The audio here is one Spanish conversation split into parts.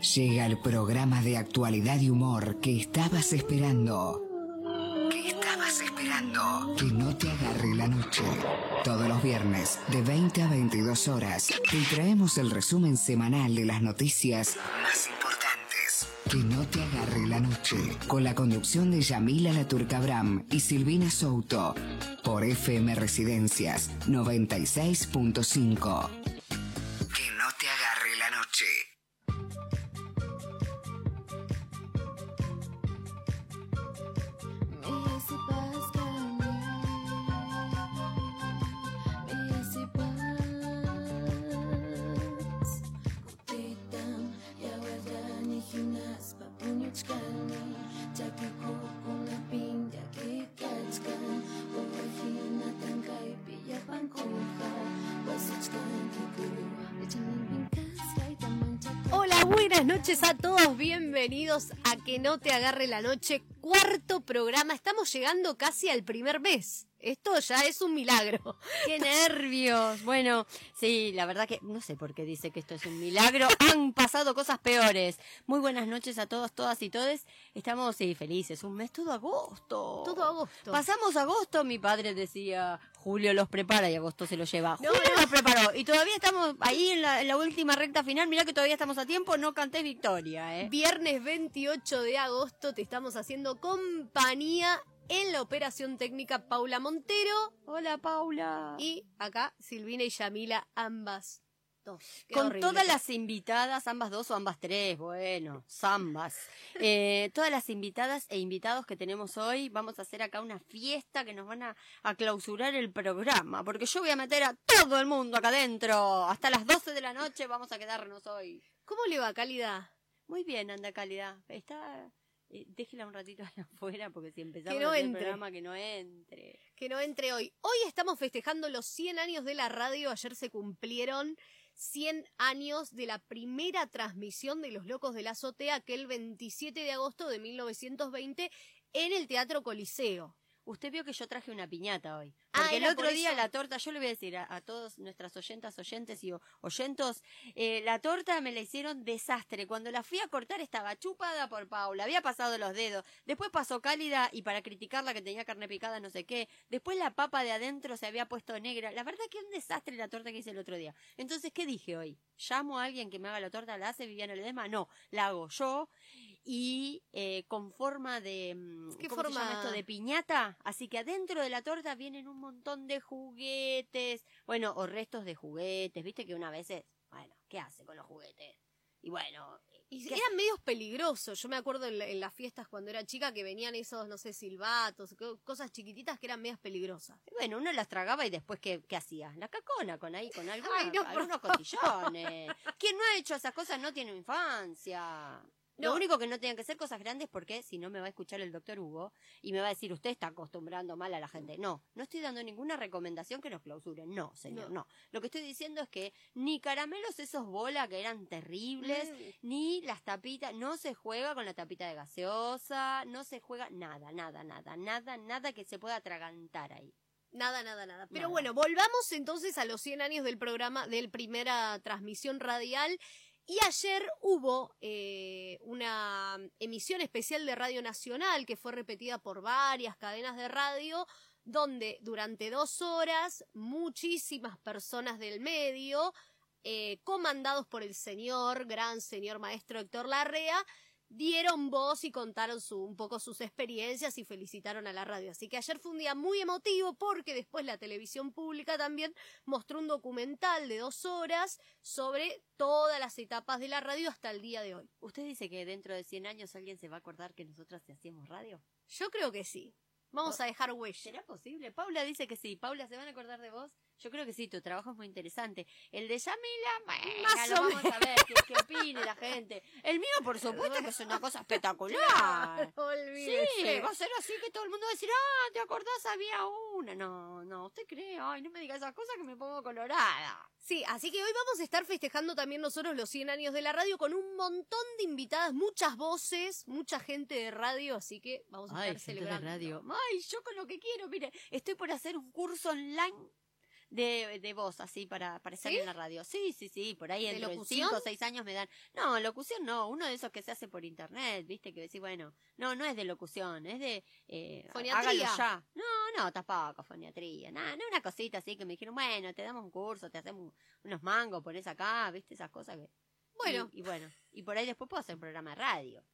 Llega el programa de actualidad y humor que estabas esperando. ¿Qué estabas esperando? Que no te agarre la noche. Todos los viernes, de 20 a 22 horas, te traemos el resumen semanal de las noticias más importantes. Que no te agarre la noche. Con la conducción de Yamila Laturcabram y Silvina Souto. Por FM Residencias 96.5. no te agarre la noche, cuarto programa, estamos llegando casi al primer mes. Esto ya es un milagro. ¡Qué nervios! Bueno, sí, la verdad que no sé por qué dice que esto es un milagro. Han pasado cosas peores. Muy buenas noches a todos, todas y todes. Estamos sí, felices. Un mes todo agosto. Todo agosto. Pasamos agosto, mi padre decía, Julio los prepara y agosto se los lleva. No, Julio no. los preparó. Y todavía estamos ahí en la, en la última recta final. Mirá que todavía estamos a tiempo. No canté victoria, ¿eh? Viernes 28 de agosto te estamos haciendo compañía en la operación técnica Paula Montero Hola, Paula. y acá Silvina y Yamila, ambas dos. Qué Con horrible. todas las invitadas, ambas dos o ambas tres, bueno, zambas. Eh, todas las invitadas e invitados que tenemos hoy, vamos a hacer acá una fiesta que nos van a, a clausurar el programa, porque yo voy a meter a todo el mundo acá adentro. Hasta las 12 de la noche vamos a quedarnos hoy. ¿Cómo le va, Cálida? Muy bien, anda calidad. Está... eh, déjela un ratito afuera porque si empezamos Que no a hacer el programa que no entre. que no entre hoy. Hoy estamos festejando los 100 años de la radio. Ayer se cumplieron 100 años de la primera transmisión de Los Locos de la Azotea, que el 27 de agosto de 1920 en el Teatro Coliseo. Usted vio que yo traje una piñata hoy. Ah, Porque el otro por día la torta, yo le voy a decir a, a todos nuestras oyentas, oyentes y oyentos, eh, la torta me la hicieron desastre. Cuando la fui a cortar estaba chupada por Paula, había pasado los dedos. Después pasó cálida y para criticarla que tenía carne picada no sé qué. Después la papa de adentro se había puesto negra. La verdad que un desastre la torta que hice el otro día. Entonces, ¿qué dije hoy? ¿Llamo a alguien que me haga la torta? ¿La hace Viviana Ledesma? No, la hago yo y eh, con forma de mm, ¿Qué ¿cómo se forma? llama esto? de piñata así que adentro de la torta vienen un montón de juguetes bueno o restos de juguetes viste que una vez es bueno qué hace con los juguetes y bueno Y ¿qué eran medios peligrosos. Yo me acuerdo en, la- en las fiestas cuando era chica que venían esos, no sé, silbatos, co- cosas chiquititas que eran medias peligrosas. hace? bueno uno las tragaba y después qué, qué hacía la cacona con ahí con alguna- Ay, no, algunos cotillones quien no ha hecho esas cosas no tiene infancia No. Lo único que no tienen que ser cosas grandes porque si no me va a escuchar el doctor Hugo y me va a decir usted está acostumbrando mal a la gente. No, no estoy dando ninguna recomendación que nos clausuren. No, señor, No. no. Lo que estoy diciendo es que ni caramelos esos bola que eran terribles, Mm. ni las tapitas, no se juega con la tapita de gaseosa, no se juega nada, nada, nada, nada, nada que se pueda atragantar ahí. Nada, nada, nada. Pero Nada. bueno, volvamos entonces a los 100 años del programa, del primera transmisión radial. Y ayer hubo eh, una emisión especial de Radio Nacional que fue repetida por varias cadenas de radio, donde durante dos horas muchísimas personas del medio, eh, comandados por el señor, gran señor maestro Héctor Larrea, dieron voz y contaron su, un poco sus experiencias y felicitaron a la radio. Así que ayer fue un día muy emotivo porque después la televisión pública también mostró un documental de dos horas sobre todas las etapas de la radio hasta el día de hoy. ¿Usted dice que dentro de 100 años alguien se va a acordar que nosotras hacíamos radio? Yo creo que sí. Vamos a dejar huella. ¿Será posible? Paula dice que sí. Paula, ¿se van a acordar de vos? Yo creo que sí, tu trabajo es muy interesante. El de Yamila, bueno, Más lo vamos a ver, qué, qué opine la gente. El mío, por supuesto, que es una cosa espectacular. Sí, va a ser así que todo el mundo va a decir, ah, ¿te acordás? Había una. No, no, ¿usted cree? Ay, no me diga esas cosas que me pongo colorada. Sí, así que hoy vamos a estar festejando también nosotros los 100 años de la radio con un montón de invitadas, muchas voces, mucha gente de radio, así que vamos a Ay, estar gente de celebrando. radio. Ay, yo con lo que quiero, mire, estoy por hacer un curso online de, de voz, así, para, para estar ¿Sí? en la radio. Sí, sí, sí, por ahí ¿De dentro de locución? cinco o seis años me dan. No, locución no, uno de esos que se hace por internet, viste, que decís, bueno, no, no es de locución, es de. Eh, Foniatría. hágalo ya. No, no, tampoco, foniatría. Nada, no, una cosita así que me dijeron, bueno, te damos un curso, te hacemos unos mangos, pones acá, viste, esas cosas que. Bueno, Y, y bueno, y por ahí después puedo hacer un programa de radio.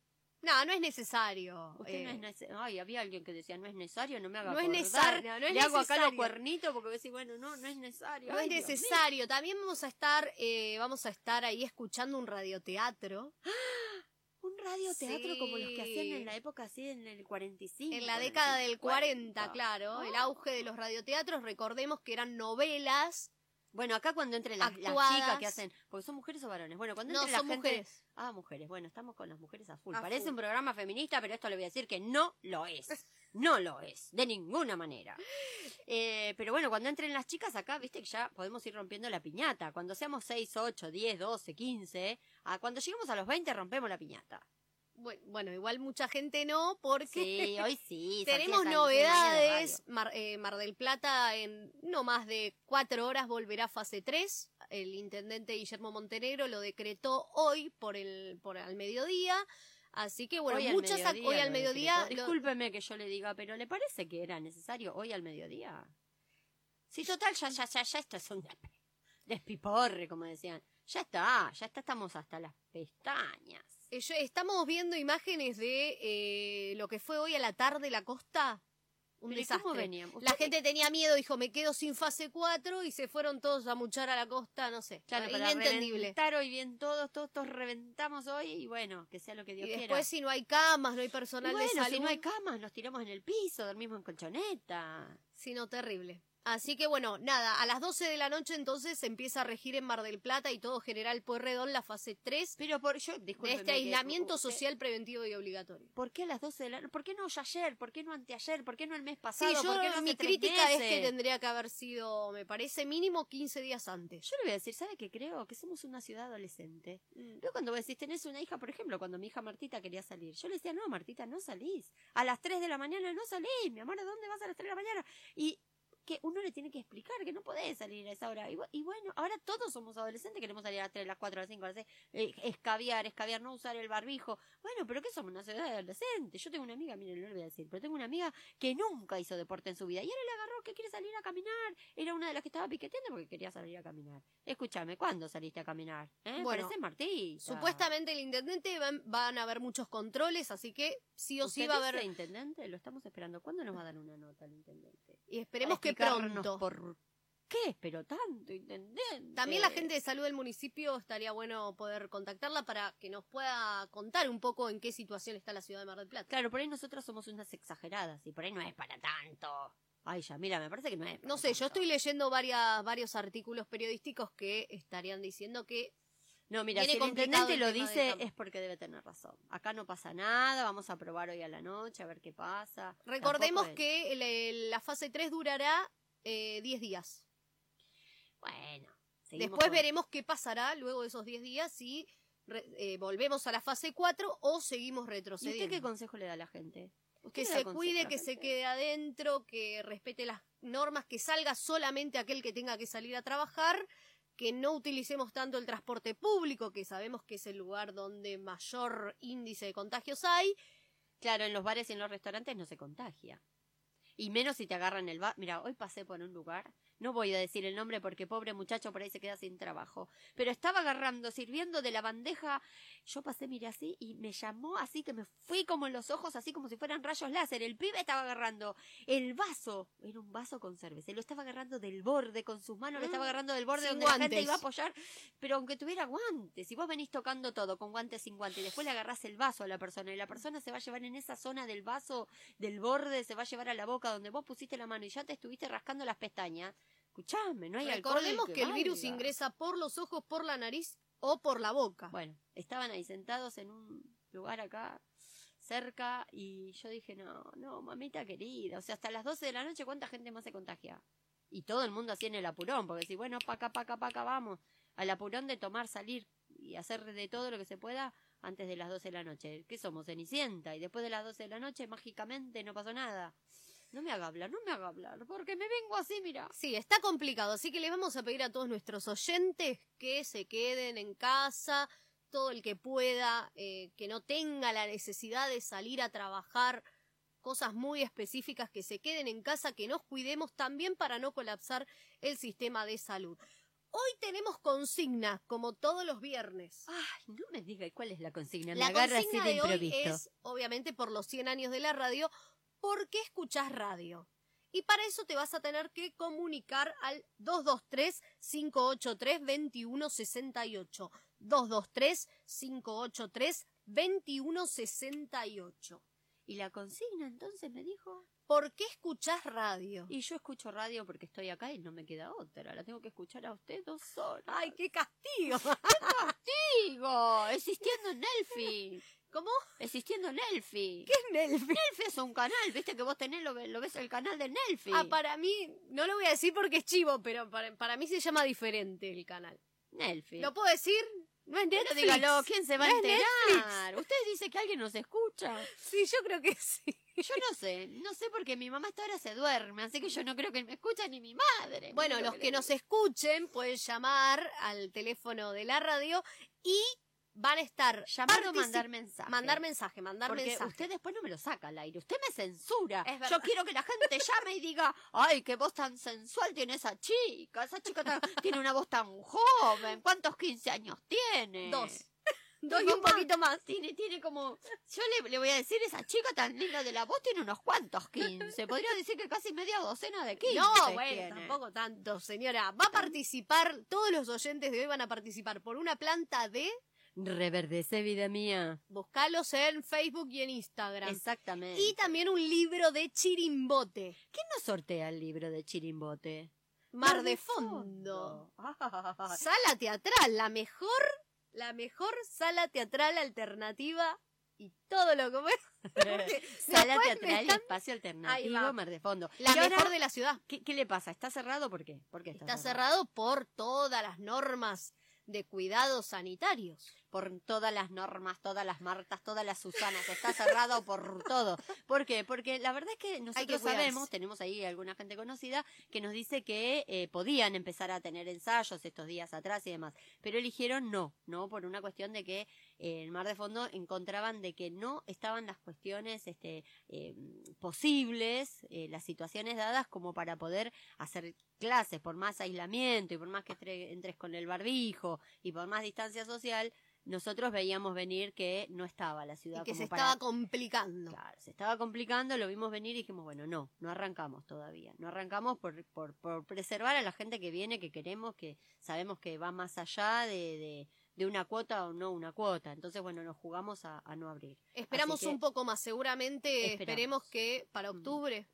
No, no es necesario. Usted no eh, es necesario. Ay, había alguien que decía, no es necesario, no me haga no es acordar. necesario, no es Le hago acá los necesario. cuernitos porque decís, bueno, no, no es necesario. No es Ay, necesario. También vamos a estar, eh, vamos a estar ahí escuchando un radioteatro Un radioteatro como los que hacían Sí. en la época así, en el 45. en la década del 40, 50. claro. El auge de los radioteatros. Recordemos que eran novelas. Bueno, acá cuando entren las, las chicas que hacen, porque son mujeres o varones. Bueno, cuando No, entre la son gente, mujeres. Ah, mujeres. Bueno, estamos con las mujeres a full. A Parece full. un programa feminista, pero esto le voy a decir que no lo es. No lo es, de ninguna manera. Eh, pero bueno, cuando entren las chicas acá, viste que ya podemos ir rompiendo la piñata. Cuando seamos 6, 8, 10, 12, 15, ah, cuando lleguemos a los 20 rompemos la piñata. Bueno, igual mucha gente no, porque Sí, hoy sí. tenemos novedades. Mar, eh, Mar del Plata en no más de cuatro horas volverá a fase 3. El intendente Guillermo Montenegro lo decretó hoy por el por al mediodía. Así que bueno, Hoy al muchas mediodía hoy al mediodía lo- Discúlpeme que yo le diga, pero ¿le parece que era necesario hoy al mediodía? Sí, total, ya, ya, ya, ya esto es un desp- despiporre, como decían. Ya está, ya está, estamos hasta las pestañas. Eh, estamos viendo imágenes de eh, lo que fue hoy a la tarde la costa. Un Pero ¿y desastre. La gente tenía miedo, dijo, me quedo sin fase 4 y se fueron todos a muchar a la costa, no sé. Claro, Ah, para inentendible. reventar hoy bien todos, todos, todos reventamos hoy y bueno, que sea lo que Dios quiera. después si no hay camas, no hay Y personal bueno, de salud. si no hay camas, nos tiramos en el piso, dormimos en colchoneta. Sí, no, terrible. Así que bueno, nada, a las 12 de la noche entonces se empieza a regir en Mar del Plata y todo General Pueyrredón la fase 3 Pero por yo, de este aislamiento usted- social preventivo y obligatorio. ¿Por qué a las 12 de la ¿Por qué no ya ayer? ¿Por qué no anteayer? ¿Por qué no el mes Sí, pasado? yo, ¿Por qué no hace mi crítica es que tendría que haber sido, me parece, mínimo 15 días antes. Yo le voy a decir, ¿sabe qué creo? Que somos una ciudad adolescente. Mm. Yo cuando vos decís, tenés una hija, por ejemplo, cuando mi hija Martita quería salir, yo le decía, no, Martita, no salís. A las 3 de la mañana no salís, mi amor, ¿a dónde vas a las 3 de la mañana? Y que uno le tiene que explicar que no podés salir a esa hora. Y, y bueno, ahora todos somos adolescentes, queremos salir a las 3, a las 4, a las 5, a las 6, eh, escabiar, escabiar, no usar el barbijo. Bueno, pero ¿qué somos? Una ciudad adolescente. Yo tengo una amiga, miren, no le voy a decir, pero tengo una amiga que nunca hizo deporte en su vida. Y ahora le agarró que quiere salir a caminar. Era una de las que estaba piqueteando porque quería salir a caminar. Escúchame, ¿cuándo saliste a caminar? ¿Eh? Bueno, Pareces Martí. Supuestamente el intendente van, van a haber muchos controles, así que sí o sí va a haber... intendente? Lo estamos esperando. ¿Cuándo nos va a dar una nota el intendente? Y esperemos que explicarnos pronto. ¿Por qué espero tanto, intendente? También la gente de salud del municipio estaría bueno poder contactarla para que nos pueda contar un poco en qué situación está la ciudad de Mar del Plata. Claro, por ahí nosotros somos unas exageradas y por ahí no es para tanto. Ay, ya, mira, me parece que no es. No sé, yo estoy leyendo varias, varios artículos periodísticos que estarían diciendo que No, mira, si el intendente lo dice es porque debe tener razón. Acá no pasa nada, vamos a probar hoy a la noche a ver qué pasa. recordemos es- que el- la fase 3 durará eh, 10 días. Bueno, Después con- veremos qué pasará luego de esos 10 días si re- eh, volvemos a la fase 4 o seguimos ¿Y usted retrocediendo. qué consejo le da a la gente? ¿Usted que se cuide, que se quede adentro, que respete las normas, que salga solamente aquel que tenga que salir a trabajar, que no utilicemos tanto el transporte público, que sabemos que es el lugar donde mayor índice de contagios hay. Claro, en los bares y en los restaurantes no se contagia. Y menos si te agarran el bar. Mira, hoy pasé por un lugar, no voy a decir el nombre porque pobre muchacho por ahí se queda sin trabajo, pero estaba agarrando, sirviendo de la bandeja. Yo pasé, miré así y me llamó así que me fui como en los ojos, así como si fueran rayos láser. El pibe estaba agarrando el vaso, era un vaso con cerveza, lo estaba agarrando del borde con sus manos, lo estaba Mm, agarrando del borde sin donde la gente guantes. iba a apoyar, pero aunque tuviera guantes, si vos venís tocando todo con guantes sin guantes y después le agarrás el vaso a la persona y la persona se va a llevar en esa zona del vaso, del borde, se va a llevar a la boca donde vos pusiste la mano y ya te estuviste rascando las pestañas, escuchame, no hay alcohol Recordemos que, el virus ingresa por los ojos, por la nariz o por la boca. Bueno, estaban ahí sentados en un lugar acá cerca y yo dije, no, no, mamita querida, o sea, hasta las 12 de la noche, ¿cuánta gente más se contagia? Y todo el mundo así en el apurón, porque si, bueno, pa' acá, pa' acá, pa' acá, vamos, al apurón de tomar, salir y hacer de todo lo que se pueda antes de las 12 de la noche. ¿Qué somos? Cenicienta. Y después de las 12 de la noche, mágicamente, no pasó nada. No me haga hablar, no me haga hablar, porque me vengo así, mira. Sí, está complicado, así que le vamos a pedir a todos nuestros oyentes que se queden en casa, todo el que pueda, eh, que no tenga la necesidad de salir a trabajar, cosas muy específicas, que se queden en casa, que nos cuidemos también para no colapsar el sistema de salud. Hoy tenemos consigna, como todos los viernes. Ay, no me diga cuál es la consigna, me La así consigna de de hoy es, obviamente, por los 100 años de la radio, ¿por qué escuchás radio? Y para eso te vas a tener que comunicar al 223-583-2168. 223-583-2168. ¿Y la consigna entonces me dijo? ¿Por qué escuchás radio? Y yo escucho radio porque estoy acá y no me queda otra. La tengo que escuchar a usted dos horas. ¡Ay, qué castigo! digo! Existiendo en Nelfi. ¿Cómo? Existiendo en Nelfi. ¿Qué es Nelfi? Nelfi es un canal, viste que vos tenés, lo, ve- lo ves el canal de Nelfi. Ah, para mí, no lo voy a decir porque es chivo, pero para, para mí se llama diferente el canal. Nelfi. ¿Lo puedo decir? No es Pero Netflix. dígalo, ¿quién se va a No enterar? Usted dice que alguien nos escucha. Sí, yo creo que sí. Yo no sé, no sé porque mi mamá hasta ahora se duerme, así que yo no creo que me escuche ni mi madre. Bueno, los que nos escuchen pueden llamar al teléfono de la radio y van a estar llamar o mandar mensaje. mandar mensaje, mandar Porque mensaje. usted después no me lo saca al aire, usted me censura. Es. Yo quiero que la gente llame y diga, ay, qué voz tan sensual tiene esa chica, esa chica tan- tiene una voz tan joven, ¿cuántos 15 años tiene? Dos. Dos y Tengo un poquito más. Tiene, tiene como, yo le, le voy a decir, esa chica tan linda de la voz tiene unos cuantos 15, podría decir que casi media docena de 15 No, bueno, tiene. tampoco tanto, señora. Va a participar, todos los oyentes de hoy van a participar por una planta de... Reverdece, vida mía. Buscalos en Facebook y en Instagram. Exactamente. Y también un libro de chirimbote. ¿Quién nos sortea el libro de Chirimbote? Mar de fondo. Sala teatral, la mejor, la mejor sala teatral alternativa y todo lo que Sala teatral y están- espacio alternativo. Mar de Fondo. La ahora, mejor de la ciudad. ¿qué, qué le pasa? ¿Está cerrado? ¿Por qué? ¿Por qué está, Está cerrado por todas las normas de cuidados sanitarios. Por todas las normas, todas las Martas, todas las Susanas. Está cerrado por todo. ¿Por qué? Porque la verdad es que nosotros sabemos, tenemos ahí alguna gente conocida que nos dice que eh, podían empezar a tener ensayos estos días atrás y demás. Pero eligieron no, ¿no? Por una cuestión de que eh, en Mar de Fondo encontraban de que no estaban las cuestiones este, eh, posibles, las situaciones dadas como para poder hacer clases por más aislamiento y por más que entre- entres con el barbijo y por más distancia social, nosotros veíamos venir que no estaba la ciudad Y que como se para- estaba complicando. Claro, se estaba complicando, lo vimos venir y dijimos, bueno, no, no arrancamos todavía. No arrancamos por, por, por preservar a la gente que viene, que queremos, que sabemos que va más allá de, de, de una cuota o no una cuota. Entonces, bueno, nos jugamos a, a no abrir. Esperamos que un poco más, seguramente esperamos. esperemos que para octubre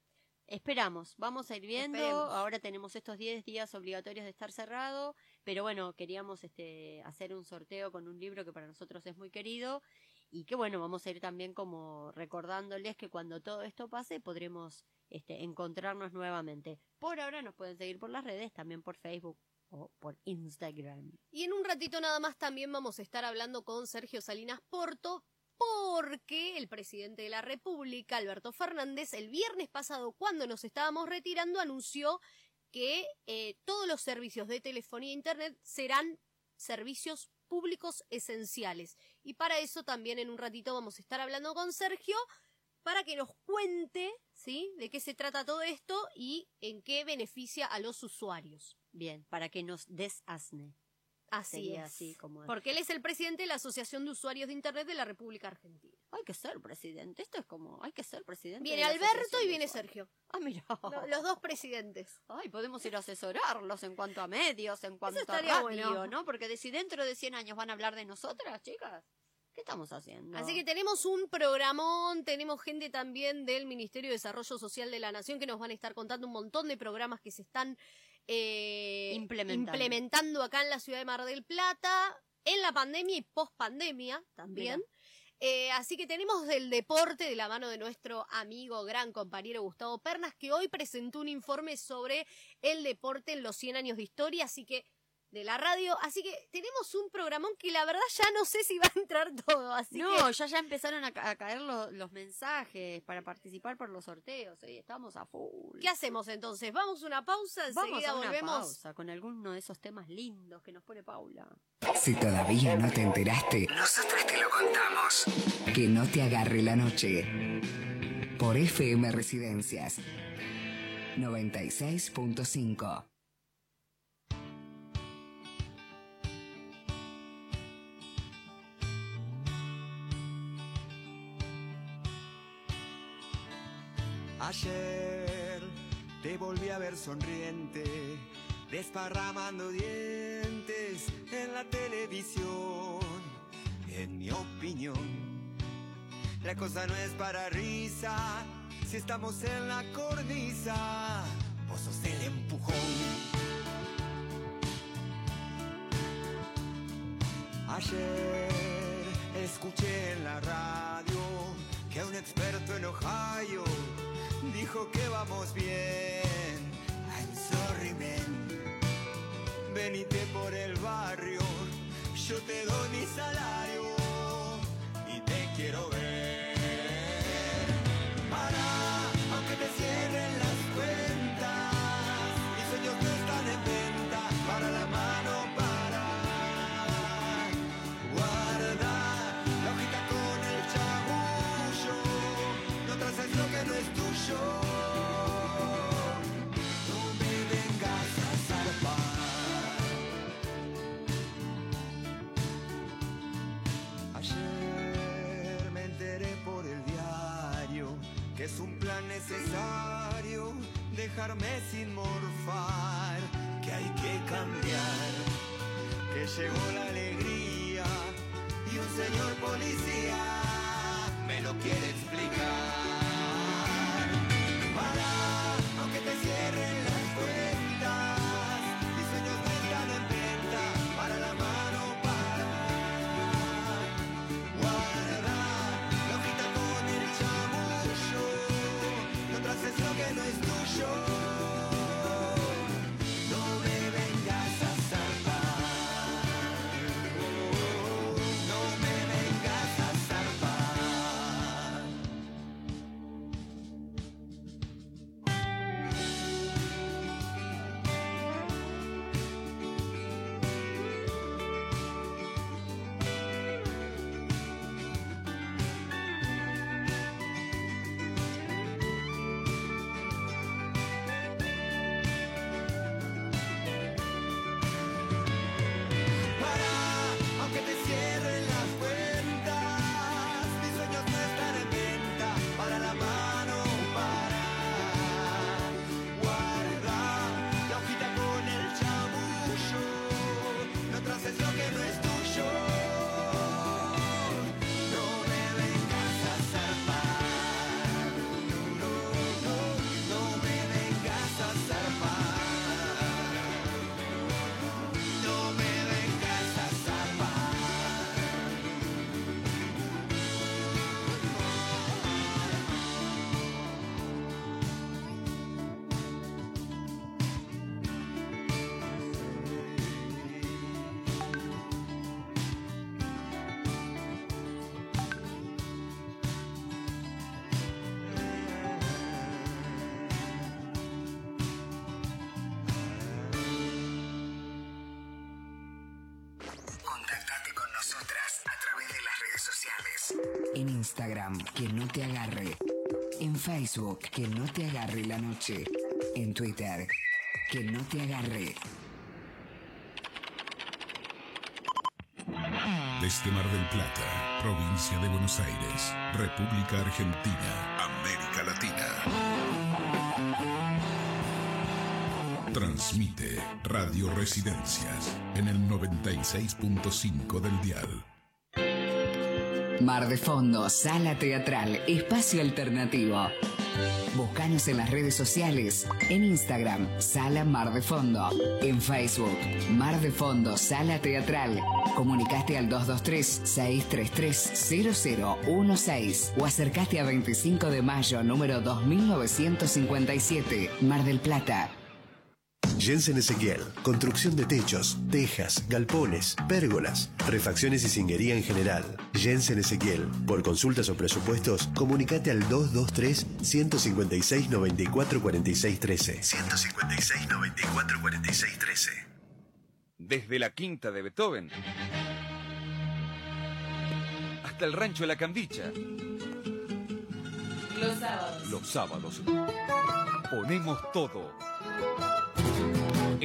Esperamos, vamos a ir viendo. Esperemos. Ahora tenemos estos 10 días obligatorios de estar cerrado, pero bueno, queríamos este hacer un sorteo con un libro que para nosotros es muy querido y que bueno, vamos a ir también como recordándoles que cuando todo esto pase podremos este encontrarnos nuevamente. Por ahora nos pueden seguir por las redes, también por Facebook o por Instagram. Y en un ratito nada más también vamos a estar hablando con Sergio Salinas Porto porque el presidente de la República, Alberto Fernández, el viernes pasado, cuando nos estábamos retirando, anunció que eh, todos los servicios de telefonía e internet serán servicios públicos esenciales. Y para eso también en un ratito vamos a estar hablando con Sergio para que nos cuente, ¿sí?, de qué se trata todo esto y en qué beneficia a los usuarios. Bien, para que nos desasne. Así Sería es. así como Porque él es el presidente de la Asociación de Usuarios de Internet de la República Argentina. hay que ser presidente. Esto es como, hay que ser presidente. Viene Alberto y viene. Sergio. Ah, mira. Lo- los dos presidentes. Ay, podemos ir a asesorarlos en cuanto a medios, en cuanto a radio, bueno. ¿no? Porque de si dentro de 100 años van a hablar de nosotras, chicas, ¿qué estamos haciendo? Así que tenemos un programón, tenemos gente también del Ministerio de Desarrollo Social de la Nación que nos van a estar contando un montón de programas que se están eh, Implementando. implementando acá en la ciudad de Mar del Plata, en la pandemia y post pandemia también. Eh, así que tenemos del deporte de la mano de nuestro amigo, gran compañero Gustavo Pernas, que hoy presentó un informe sobre el deporte en los 100 años de historia. Así que de la radio. Así que tenemos un programón que la verdad ya no sé si va a entrar todo. Así no, que ya ya empezaron a, ca- a caer lo- los mensajes para participar por los sorteos. eh, estamos a full. ¿qué hacemos entonces? Vamos a una pausa, Vamos enseguida a una volvemos. pausa con alguno de esos temas lindos que nos pone Paula. Si todavía no te enteraste, nosotros te lo contamos. Que no te agarre la noche. Por FM Residencias 96.5. Ayer te volví a ver sonriente, desparramando dientes en la televisión. En mi opinión, la cosa no es para risa si estamos en la cornisa. Vos sos el empujón. Ayer escuché en la radio que un experto en Ohio dijo que vamos bien. I'm sorry, man. Venite por el barrio, yo te doy mi salario y te quiero ver. Necesario dejarme sin morfar, que hay que cambiar, que llegó la alegría y un señor policía me lo quiere explicar. Instagram, que no te agarre. En Facebook, que no te agarre la noche. En Twitter, que no te agarre. Desde Mar del Plata, provincia de Buenos Aires, República Argentina, América Latina. Transmite Radio Residencias en el 96.5 del dial. Mar de Fondo, Sala Teatral, Espacio Alternativo. Búscanos en las redes sociales, en Instagram, Sala Mar de Fondo, en Facebook, Mar de Fondo, Sala Teatral. Comunicaste al 223-633-0016 o acercaste a 25 de mayo, número 2957, Mar del Plata. Jensen Ezequiel, construcción de techos, tejas, galpones, pérgolas, refacciones y cinguería en general. Jensen Ezequiel. Por consultas o presupuestos, comunicate al 223 156 94 46 13. 156 94 46 13. Desde la quinta de Beethoven hasta el rancho de la Cambicha. Los sábados. Los sábados ponemos todo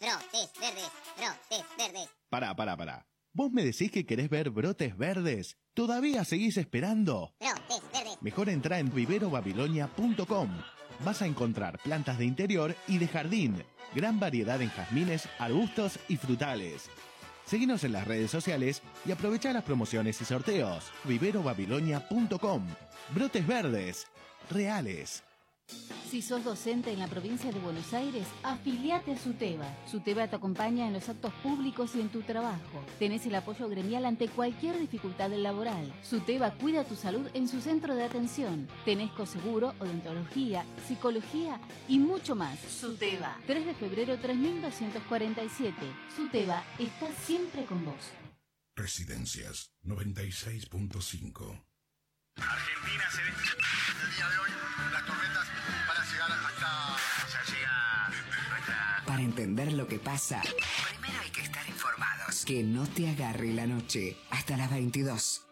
Brotes verdes, brotes verdes. Pará, pará, pará. ¿Vos me decís que querés ver brotes verdes? ¿Todavía seguís esperando? Brotes verdes. Mejor entra en viverobabilonia.com. Vas a encontrar plantas de interior y de jardín, gran variedad en jazmines, arbustos y frutales. Seguinos en las redes sociales y aprovecha las promociones y sorteos. viverobabilonia.com. Brotes verdes, reales. Si sos docente en la provincia de Buenos Aires, afiliate a SUTEBA. SUTEBA te acompaña en los actos públicos y en tu trabajo. Tenés el apoyo gremial ante cualquier dificultad laboral. SUTEBA cuida tu salud en su centro de atención. Tenés coseguro, odontología, psicología y mucho más. SUTEBA. 3 de febrero 3247. SUTEBA está siempre con vos. Residencias 96.5. Argentina se ve el día de hoy las tormentas van a llegar hasta ya llega nuestra Para entender lo que pasa, primero hay que estar informados. Que no te agarre la noche hasta las 22.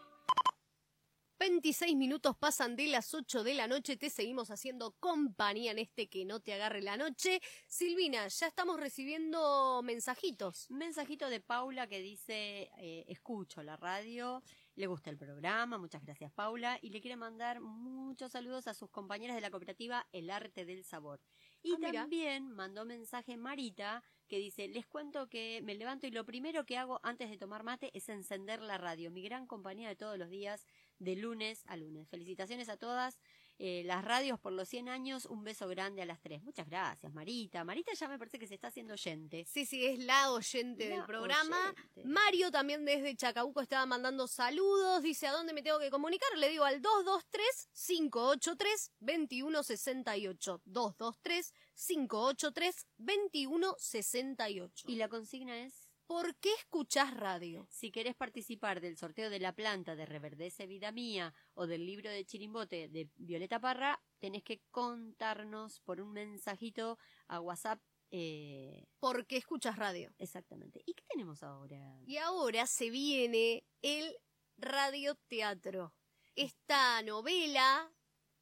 26 minutos pasan de las 8 de la noche, te seguimos haciendo compañía en este que no te agarre la noche. Silvina, ya estamos recibiendo mensajitos. Mensajito de Paula que dice, eh, escucho la radio, le gusta el programa, muchas gracias Paula, y le quiere mandar muchos saludos a sus compañeras de la cooperativa El Arte del Sabor. Y Ah, también mandó mensaje Marita que dice, les cuento que me levanto y lo primero que hago antes de tomar mate es encender la radio, mi gran compañía de todos los días, de lunes a lunes. Felicitaciones a todas eh, las radios por los 100 años, un beso grande a las tres. Muchas gracias Marita. Marita ya me parece que se está haciendo oyente. Sí, sí, es la oyente La del programa. oyente. Mario también desde Chacabuco estaba mandando saludos. Dice, ¿a dónde me tengo que comunicar? Le digo al 223-583-2168. 223-583-2168. Y la consigna es... ¿Por qué escuchás radio? Si querés participar del sorteo de la planta de Reverdece Vida Mía o del libro de Chirimbote de Violeta Parra, tenés que contarnos por un mensajito a WhatsApp. Eh, ¿Por qué escuchas radio? exactamente. ¿Y qué tenemos ahora? Y ahora se viene el radioteatro. Esta novela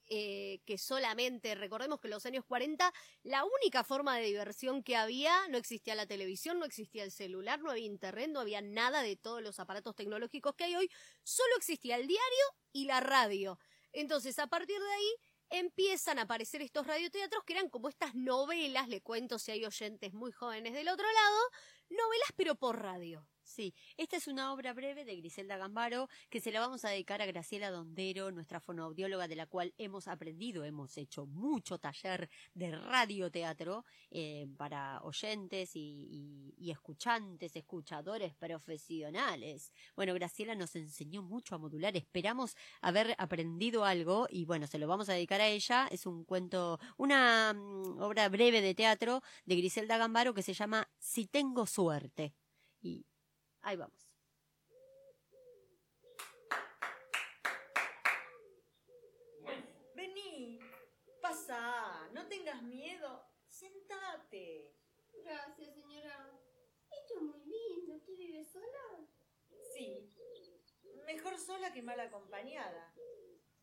eh, que solamente, recordemos que en los años 40, la única forma de diversión que había, no existía la televisión, no existía el celular, no había internet, no había nada de todos los aparatos tecnológicos que hay hoy, solo existía el diario y la radio. Entonces, a partir de ahí, empiezan a aparecer estos radioteatros que eran como estas novelas, le cuento si hay oyentes muy jóvenes del otro lado, novelas pero por radio. Sí, esta es una obra breve de Griselda Gambaro que se la vamos a dedicar a Graciela Dondero, nuestra fonoaudióloga de la cual hemos aprendido, hemos hecho mucho taller de radioteatro eh, para oyentes y, escuchantes, escuchadores profesionales. Bueno, Graciela nos enseñó mucho a modular, esperamos haber aprendido algo y bueno, se lo vamos a dedicar a ella. Es un cuento, una mm, obra breve de teatro de Griselda Gambaro que se llama Si tengo suerte. Y Ahí vamos. Vení, pasa, no tengas miedo, sentate. Gracias, señora. Esto es muy lindo. ¿Usted vive sola? Sí, Mejor sola que mal acompañada.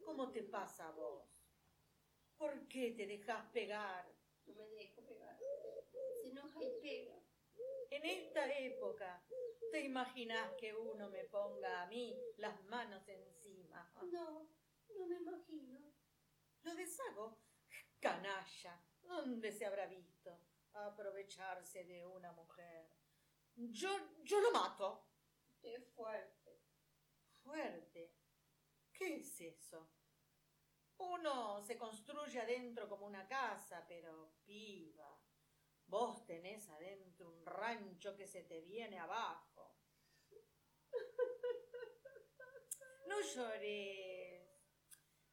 ¿Cómo te pasa a vos? ¿Por qué te dejas pegar? No me dejo pegar. Se enoja y pega. En esta época, ¿te imaginas que uno me ponga a mí las manos encima? No, no me imagino. Lo deshago. Canalla. ¿Dónde se habrá visto? Aprovecharse de una mujer. Yo, yo lo mato. Qué fuerte. Fuerte. ¿Qué es eso? Uno se construye adentro como una casa, pero piba, vos tenés adentro un rancho que se te viene abajo. No llores.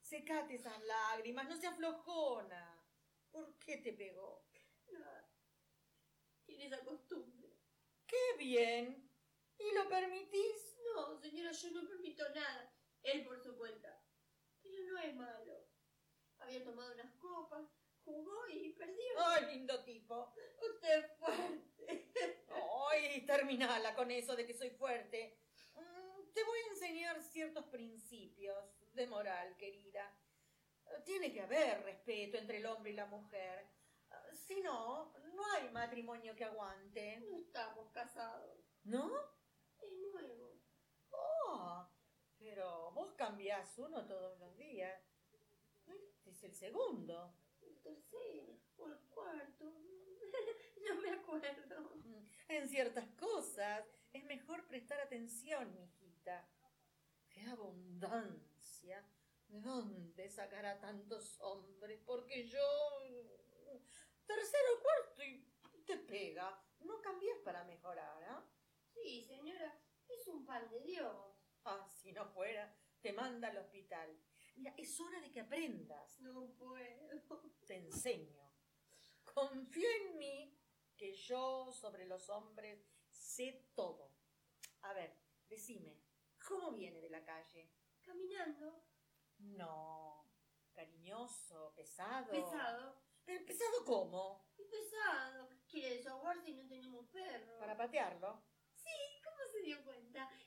Secate esas lágrimas, no seas flojona. ¿Por qué te pegó? Nada. Tiene esa costumbre. ¡Qué bien! ¿Y lo permitís? No, señora, yo no permito nada. Él por su cuenta. Pero no es malo. Había tomado unas copas, jugó y perdió. ¡Ay, lindo tipo! Usted es fuerte. ¡Ay, terminala con eso de que soy fuerte! Mm, Te voy a enseñar ciertos principios de moral, querida. Tiene que haber respeto entre el hombre y la mujer. Si no, no hay matrimonio que aguante. No estamos casados. ¿No? Es nuevo. Oh, pero vos cambiás uno todos los días. Este es el segundo. Tercero o el cuarto. no me acuerdo. En ciertas cosas es mejor prestar atención, mijita. ¡Qué abundancia! ¿De dónde sacará tantos hombres? Porque yo... Tercero, cuarto y te pega. No cambias para mejorar, ¿ah? Sí, señora, es un pan de Dios. Ah, si no fuera, te manda al hospital. Mira, es hora de que aprendas. No puedo. Te enseño. Confía en mí, que yo sobre los hombres sé todo. A ver, decime, ¿cómo viene de la calle? Caminando. No, cariñoso, pesado. Pesado. ¿Pero pesado cómo? Y pesado. Quiere desahogarse y no tenemos perro. ¿Para patearlo?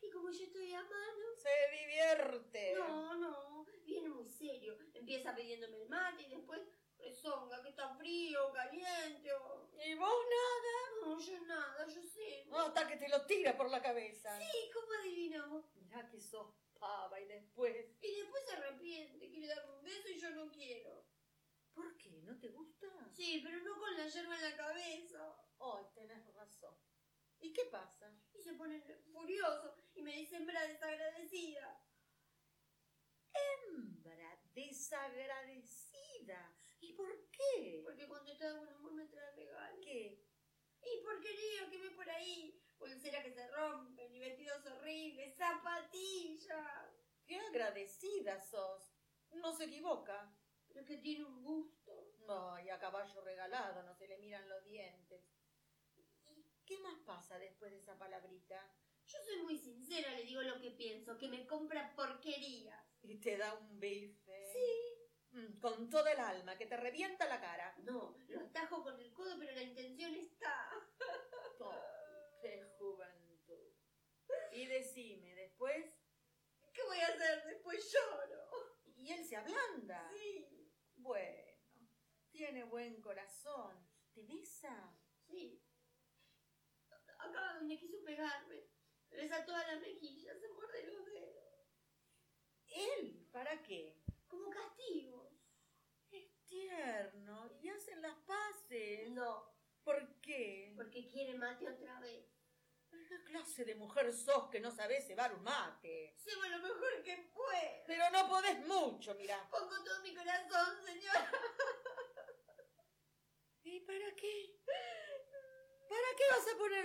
Y como yo estoy a mano. Se divierte. No, no, viene muy serio. Empieza pidiéndome el mate y después rezonga que está frío, caliente o... ¿Y vos nada? No, yo nada, yo sé. Hasta que te lo tira por la cabeza. Sí, ¿cómo adivinó? Mirá que sos pava y después... Y después se arrepiente, quiere darme un beso y yo no quiero. ¿Por qué? ¿No te gusta? Sí, pero no con la yerba en la cabeza. Ay, tenés razón. ¿Y qué pasa? Y se pone furioso y me dice hembra desagradecida. Hembra desagradecida. ¿Y por qué? Porque cuando está de buen humor me trae regalos. ¿Qué? Y porquería que ve por ahí. Pulseras que se rompen y vestidos horribles, zapatillas. Qué agradecida sos. No se equivoca. Pero que tiene un gusto. Ay, a caballo regalado, no se le miran los dientes. ¿Y qué más pasa después de esa palabrita? Yo soy muy sincera, le digo lo que pienso, que me compra porquerías. Y te da un bife. Sí. Mm, Con toda el alma, que te revienta la cara. No, lo atajo con el codo, pero la intención está. Oh, qué juventud. Y decime, después. ¿Qué voy a hacer? Después lloro. Y él se ablanda. Sí. Bueno, tiene buen corazón. ¿Te besa? Acá donde quiso pegarme. Me besa toda la mejilla, se muerde los dedos. ¿Él? ¿Para qué? Como castigo. Es tierno. Y hacen las paces. No, ¿Por qué? porque quiere mate otra vez. ¿Qué clase de mujer sos que no sabés cebar un mate? Hacemos lo mejor que puedo. Pero no podés mucho, mirá. Pongo todo mi corazón, señora. ¿Y para qué? ¿Para a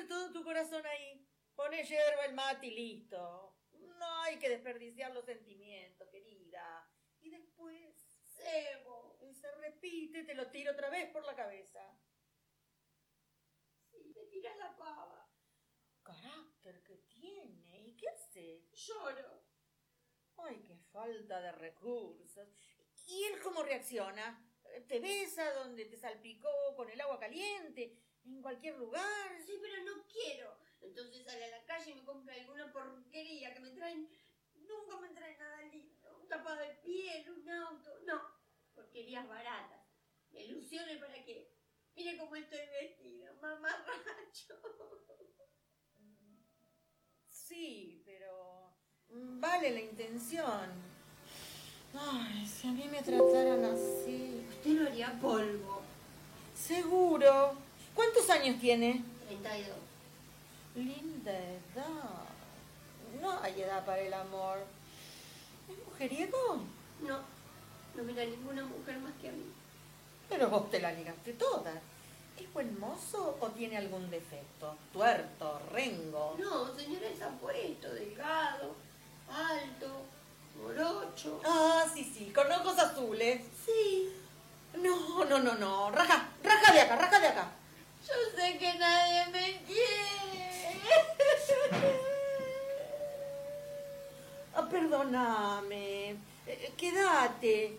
todo tu corazón ahí? Poné hierba, el mate y listo. No hay que desperdiciar los sentimientos, querida. Y después, Cebo. y se repite, te lo tiro otra vez por la cabeza. Sí, me tira la pava. Carácter que tiene. ¿Y qué hace? Lloro. Ay, qué falta de recursos. ¿Y él cómo reacciona? ¿Te besa donde te salpicó con el agua caliente? ¿En cualquier lugar? Sí, pero no quiero. Entonces sale a la calle y me compra alguna porquería que me traen Nunca me trae nada lindo. Un tapado de piel, un auto. No, porquerías baratas. Me ilusiones para qué. Mire cómo estoy vestida, mamarracho. Sí, pero vale la intención. Ay, si a mí me trataran así. Usted lo haría polvo. Seguro. ¿Cuántos años tiene? 32. Linda edad. No hay edad para el amor. ¿Es mujeriego? No, no mira ninguna mujer más que a mí. Pero vos te la ligaste toda. ¿Es buen mozo o tiene algún defecto? Tuerto, rengo. No, señora, es apuesto, delgado, alto, morocho. Ah, sí, sí, con ojos azules. Sí. No, no, no, no. Raja, raja de acá, raja de acá. Yo sé que nadie me quiere. Ah, perdóname. Eh, Quédate.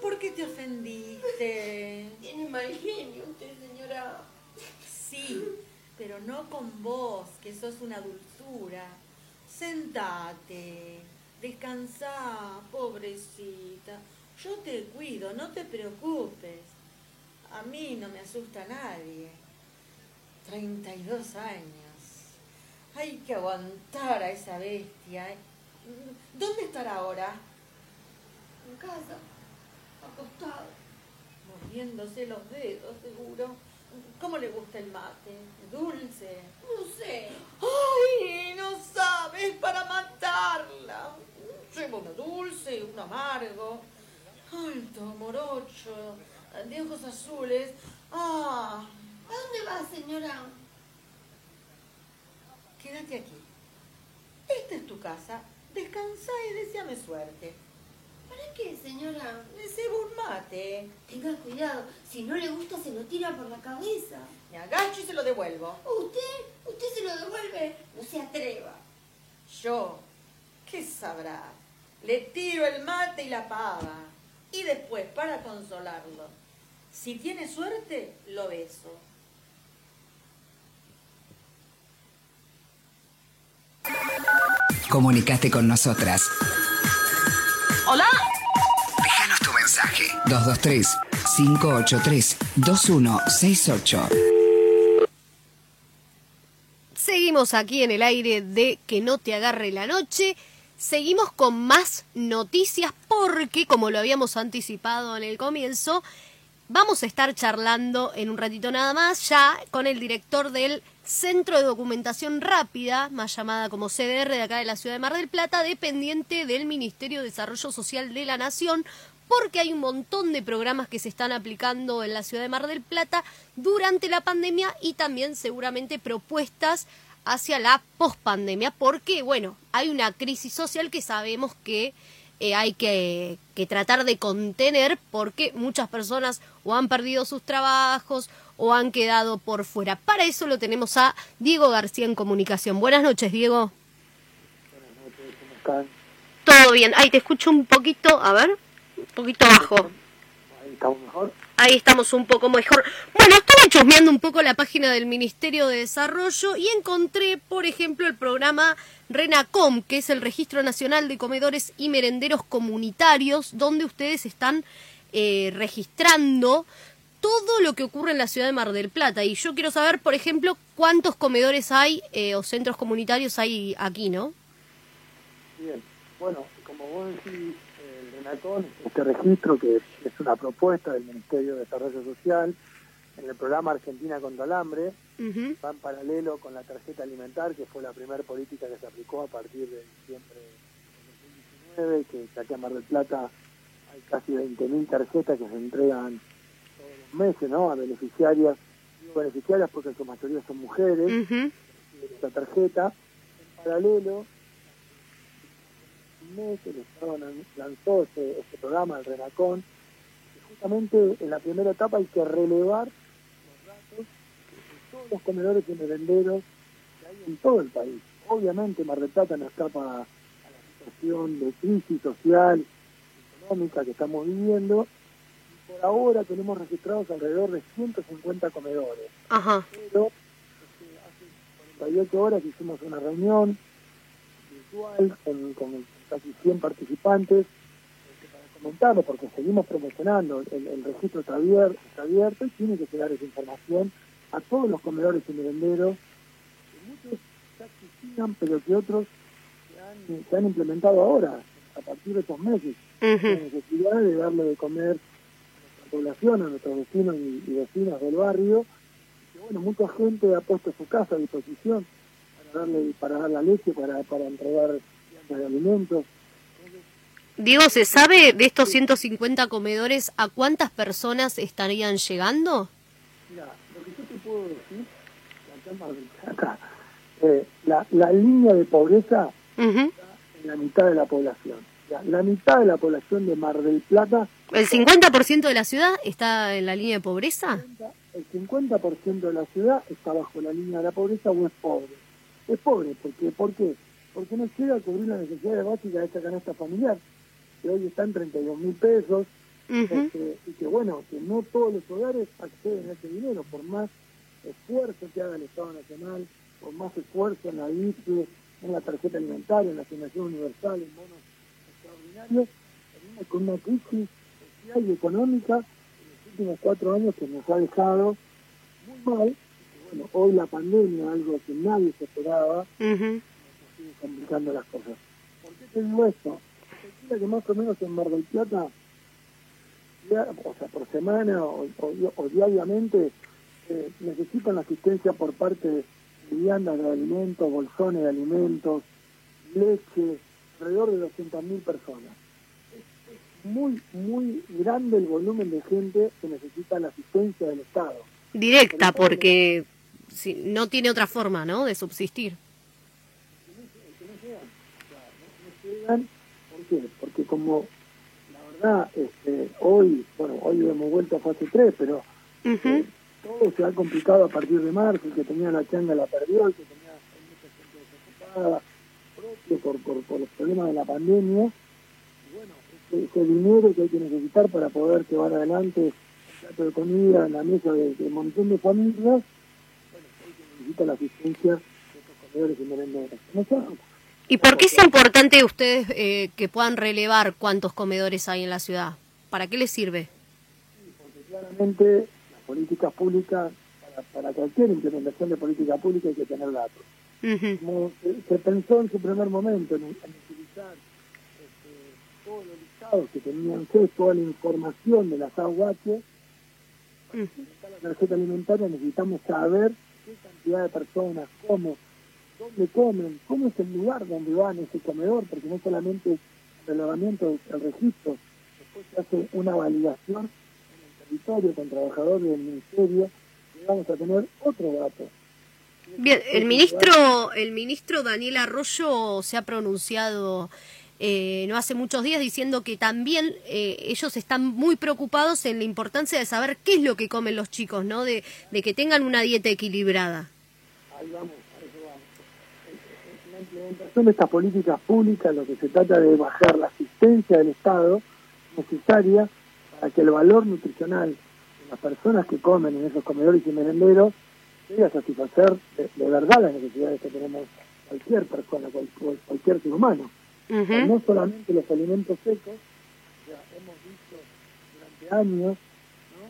¿Por qué te ofendiste? Tiene mal genio usted, señora. Sí, pero no con vos, que sos una dulzura. Sentate, descansá, pobrecita. Yo te cuido, no te preocupes. A mí no me asusta nadie. 32 años. Hay que aguantar a esa bestia. ¿Dónde estará ahora? En casa, acostado. Mordiéndose los dedos, seguro. ¿Cómo le gusta el mate? ¿Dulce? No sé. ¡Ay! No sabes para matarla. Lleva uno dulce, uno amargo. Alto, morocho, de ojos azules. ¡Ah! ¿A dónde va, señora? Quédate aquí. Esta es tu casa. Descansa y deseame suerte. ¿Para qué, señora? Me cebo un mate. Tenga cuidado, si no le gusta se lo tira por la cabeza. Me agacho y se lo devuelvo. ¿Usted? ¿Usted se lo devuelve? No se atreva. Yo, ¿qué sabrá? Le tiro el mate y la pava. Y después, para consolarlo, si tiene suerte, lo beso. Comunicate con nosotras. Hola. Déjanos tu mensaje. 223-583-2168. Seguimos aquí en el aire de Que no te agarre la noche. Seguimos con más noticias porque, como lo habíamos anticipado en el comienzo, vamos a estar charlando en un ratito nada más ya con el director del Centro de Documentación Rápida, más llamada como CDR de acá de la ciudad de Mar del Plata, dependiente del Ministerio de Desarrollo Social de la Nación, porque hay un montón de programas que se están aplicando en la ciudad de Mar del Plata durante la pandemia y también seguramente propuestas hacia la pospandemia, porque, bueno, hay una crisis social que sabemos que eh, hay que, que tratar de contener porque muchas personas o han perdido sus trabajos o han quedado por fuera. Para eso lo tenemos a Diego García en comunicación. Buenas noches, Diego. Todo bien. Ahí te escucho un poquito, a ver, un poquito bajo. Ahí estamos mejor. Ahí estamos un poco mejor. Bueno, estaba chusmeando un poco la página del Ministerio de Desarrollo y encontré, por ejemplo, el programa RENACOM, que es el Registro Nacional de Comedores y Merenderos Comunitarios, donde ustedes están eh, registrando todo lo que ocurre en la ciudad de Mar del Plata. Y yo quiero saber, por ejemplo, cuántos comedores hay eh, o centros comunitarios hay aquí, ¿no? Bien, bueno, como vos decís, el RENACON, este registro que es una propuesta del Ministerio de Desarrollo Social, en el programa Argentina contra el Hambre, va en paralelo con la tarjeta alimentar, que fue la primera política que se aplicó a partir de diciembre de 2019, que aquí en Mar del Plata hay casi 20.000 tarjetas que se entregan todos los meses, ¿no? A beneficiarias, beneficiarias porque en su mayoría son mujeres, de esta tarjeta. En paralelo, un mes el Estado lan- lanzó este, este programa, el RENACON, en la primera etapa hay que relevar los datos de todos los comedores y merenderos que hay en todo el país. Obviamente Mar del Plata no escapa a la situación de crisis social, económica que estamos viviendo. Y por ahora tenemos registrados alrededor de 150 comedores. Ajá. Pero este, hace 48 horas hicimos una reunión virtual con, con casi 100 participantes para comentarlo, porque seguimos promocionando, el, el registro está abierto, está abierto y tiene que llegar esa información a todos los comedores y merenderos, que muchos ya existían, pero que otros se han, se han implementado ahora, a partir de estos meses. La necesidad de darle de comer a nuestra población, a nuestros vecinos y, y vecinas del barrio, que bueno, mucha gente ha puesto su casa a disposición para darle, para dar la leche, para, para entregar de alimentos. Diego, ¿se sabe de estos 150 comedores a cuántas personas estarían llegando? Mira, lo que yo te puedo decir, la cámara del Plata, eh, la, la línea de pobreza Ujú. en la mitad de la población. La, la mitad de la población de Mar del Plata, ¿El 50% de la ciudad está en la línea de pobreza? el 50% de la ciudad está bajo la línea de la pobreza o es pobre. Es pobre, porque, ¿por qué? Porque no llega a cubrir las necesidades básicas de esta canasta familiar, que hoy están 32 mil pesos, este, y que bueno, que no todos los hogares acceden a ese dinero, por más esfuerzo que haga el Estado Nacional, por más esfuerzo en la IFE, en la tarjeta alimentaria, en la asignación universal, en bonos extraordinarios, venimos con una crisis social y económica en los últimos cuatro años que nos ha dejado muy mal. Bueno, hoy la pandemia, algo que nadie se esperaba, nos sigue complicando las cosas. ¿Por qué te digo esto? Que más o menos en Mar del Plata o sea, por semana o, o- o diariamente eh, necesitan asistencia por parte de viandas de alimentos, bolsones de alimentos, leche, alrededor de 200.000 personas. Es, muy, muy grande el volumen de gente que necesita la asistencia del Estado. Directa, porque si, no tiene otra forma, ¿no?, de subsistir. llegan, ¿por qué? Porque como la verdad, este, hoy, bueno, hoy hemos vuelto a fase 3, pero eh, todo se ha complicado a partir de marzo, el que tenía la changa la perdió, el que tenía mucha gente desocupada, propio por, por, por los problemas de la pandemia, y bueno, ese, ese dinero que hay que necesitar para poder llevar adelante un plato de comida en la mesa de, de un montón de familias, bueno, hoy se necesita la asistencia de estos comedores y merenderos. No ¿Y por qué es importante ustedes eh, que puedan relevar cuántos comedores hay en la ciudad? ¿Para qué les sirve? claramente las políticas públicas, para, para cualquier implementación de política pública hay que tener datos. Como se, se pensó en su primer momento en, en utilizar este, todos los listados que tenían que toda la información de las AUH, para implementar la tarjeta alimentaria necesitamos saber qué cantidad de personas, cómo, dónde comen, cómo es el lugar donde van ese comedor, porque no solamente el relevamiento del registro, después se hace una validación territorio con trabajadores del ministerio y vamos a tener otro dato. Bien, el ministro, el ministro Daniel Arroyo se ha pronunciado eh, no hace muchos días diciendo que también eh, ellos están muy preocupados en la importancia de saber qué es lo que comen los chicos, ¿no? De, de que tengan una dieta equilibrada. Ahí vamos, a eso vamos. La implementación de estas políticas públicas lo que se trata de bajar la asistencia del Estado necesaria para que el valor nutricional de las personas que comen en esos comedores y merenderos llegue a satisfacer de, de verdad las necesidades que tenemos cualquier persona, cual- cual- cualquier ser humano. No solamente los alimentos secos, sea, hemos visto durante años ¿no?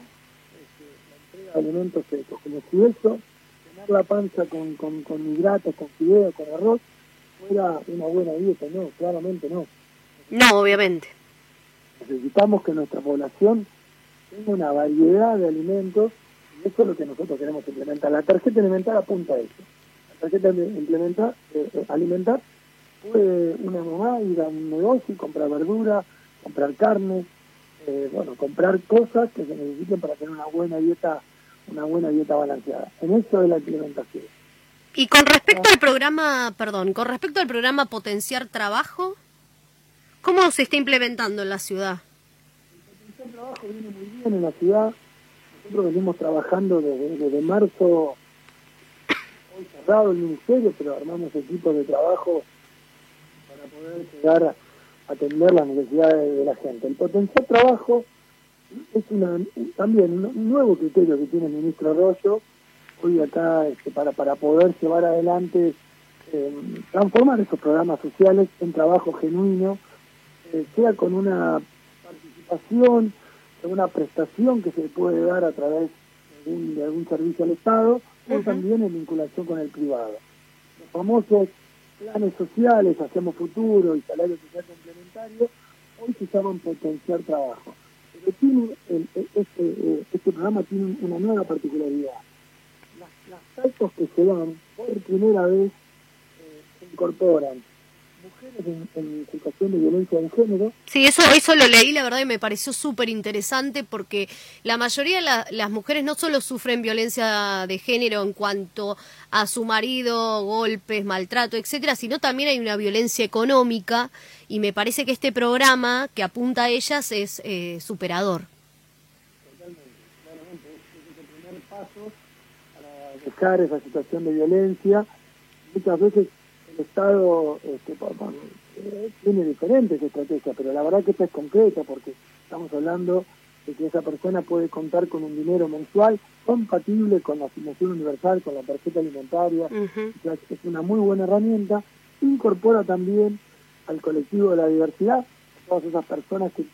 Este, la entrega de alimentos secos, como si eso, llenar la panza con, con, con hidratos, con fideos, con arroz, fuera una buena dieta, no, claramente no. No, obviamente. Necesitamos que nuestra población tenga una variedad de alimentos y eso es lo que nosotros queremos implementar. La tarjeta alimentar apunta a eso. La tarjeta implementar, eh, eh, alimentar puede una mamá ir a un negocio y comprar verdura, comprar carne, eh, bueno, comprar cosas que se necesiten para tener una buena dieta, una buena dieta balanceada. En eso es la implementación. Y con respecto al programa, perdón, con respecto al programa Potenciar Trabajo, ¿cómo se está implementando en la ciudad? El trabajo viene muy bien en la ciudad. Nosotros venimos trabajando desde, desde marzo, hoy cerrado el ministerio, pero armamos equipos de trabajo para poder llegar a atender las necesidades de la gente. El potencial trabajo es una, también un nuevo criterio que tiene el ministro Arroyo hoy acá este, para, para poder llevar adelante eh, transformar esos programas sociales en trabajo genuino, eh, sea con una participación, con una prestación que se puede dar a través de algún, de algún servicio al Estado, o también en vinculación con el privado. Los famosos planes sociales, Hacemos Futuro y Salario Social Complementario, hoy se llaman Potenciar Trabajo. Pero tiene el- el- este, eh, este programa tiene una nueva particularidad. Las, saltos que se dan por primera vez eh, se incorporan mujeres en, en situación de violencia de género, Sí, eso, eso lo leí, la verdad, y me pareció súper interesante porque la mayoría de la- las mujeres no solo sufren violencia de género en cuanto a su marido, golpes, maltrato, etcétera, sino también hay una violencia económica y me parece que este programa que apunta a ellas es eh, superador. primer paso para dejar esa situación de violencia. Muchas veces el Estado este, eh, tiene diferentes estrategias, pero la verdad que esta es concreta porque estamos hablando de que esa persona puede contar con un dinero mensual compatible con la asignación universal, con la tarjeta alimentaria. O sea, es una muy buena herramienta. Incorpora también al colectivo de la diversidad, todas esas personas que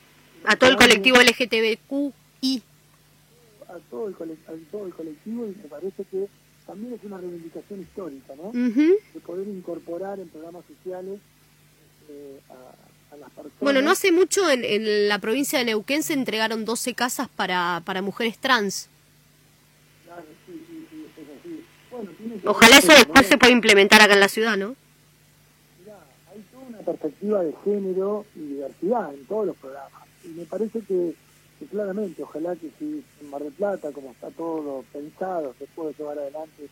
A todo el colectivo LGTBQI. a todo el, a todo el colectivo y me parece que también es una reivindicación histórica, ¿no? Ujú. De poder incorporar en programas sociales eh, a, a las personas. Bueno, no hace mucho en, en la provincia de Neuquén se entregaron 12 casas para, para mujeres trans. Claro, sí, sí, sí, es así. Bueno, tiene que Ojalá eso después se pueda implementar acá en la ciudad, ¿no? hay toda una perspectiva de género y diversidad en todos los programas. Y me parece que, que claramente, ojalá que si en Mar del Plata, como está todo pensado, se puede llevar adelante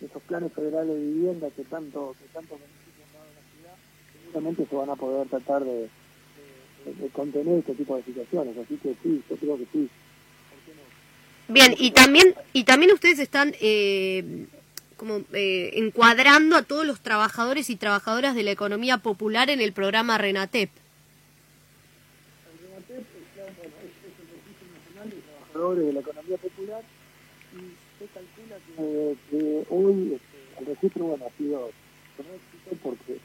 esos planes federales de vivienda que tanto que tanto benefician a la ciudad, seguramente se van a poder tratar de, contener este tipo de situaciones. Así que sí, yo creo que sí. Bien, y también, y también ustedes están eh, como eh, encuadrando a todos los trabajadores y trabajadoras de la economía popular en el programa Renatep. Trabajadores de la economía popular y se calcula que, que hoy este, el registro bueno ha sido con éxito porque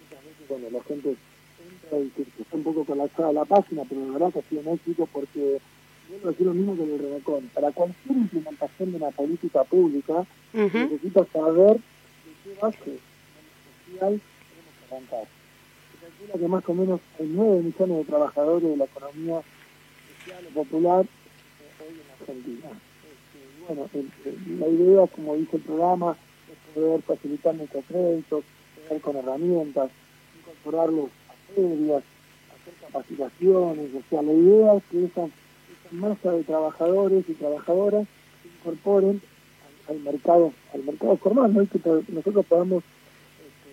muchas veces cuando la gente entra y que, está un poco colapsada la página, pero la verdad que ha sido un éxito porque vuelvo a decir lo mismo que en el Renacón. Para cualquier implementación de una política pública necesita saber de qué base social tenemos que arrancar. Se calcula que más o menos hay 9 millones de trabajadores de la economía social o popular Argentina. Este, bueno, la idea, como dice el programa, es poder facilitar microcréditos, poder con herramientas, incorporarlos a ferias, hacer capacitaciones, o sea, la idea es que esa, esa masa de trabajadores y trabajadoras se incorporen al, mercado al mercado formal, ¿no? Y que nosotros podamos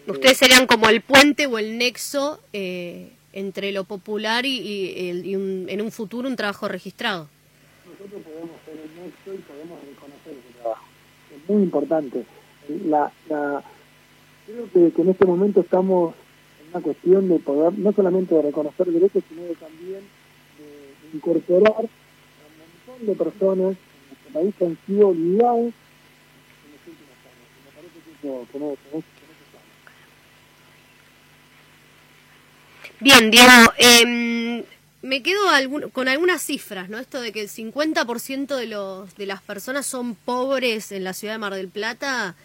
Ustedes serían como el puente o el nexo eh, entre lo popular y, y y un- en un futuro un trabajo registrado. Nosotros podemos ser el nexo y podemos reconocer ese trabajo. Es muy importante. La, creo que, en este momento estamos en una cuestión de poder, no solamente de reconocer derechos, sino también de, incorporar a un montón de personas en nuestro país que han sido olvidadas en los últimos años. Me parece que eso, que. Bien, Diego, em, me quedo algún- con algunas cifras, ¿no? Esto de que el 50% de, los, de las personas son pobres en la ciudad de Mar del Plata,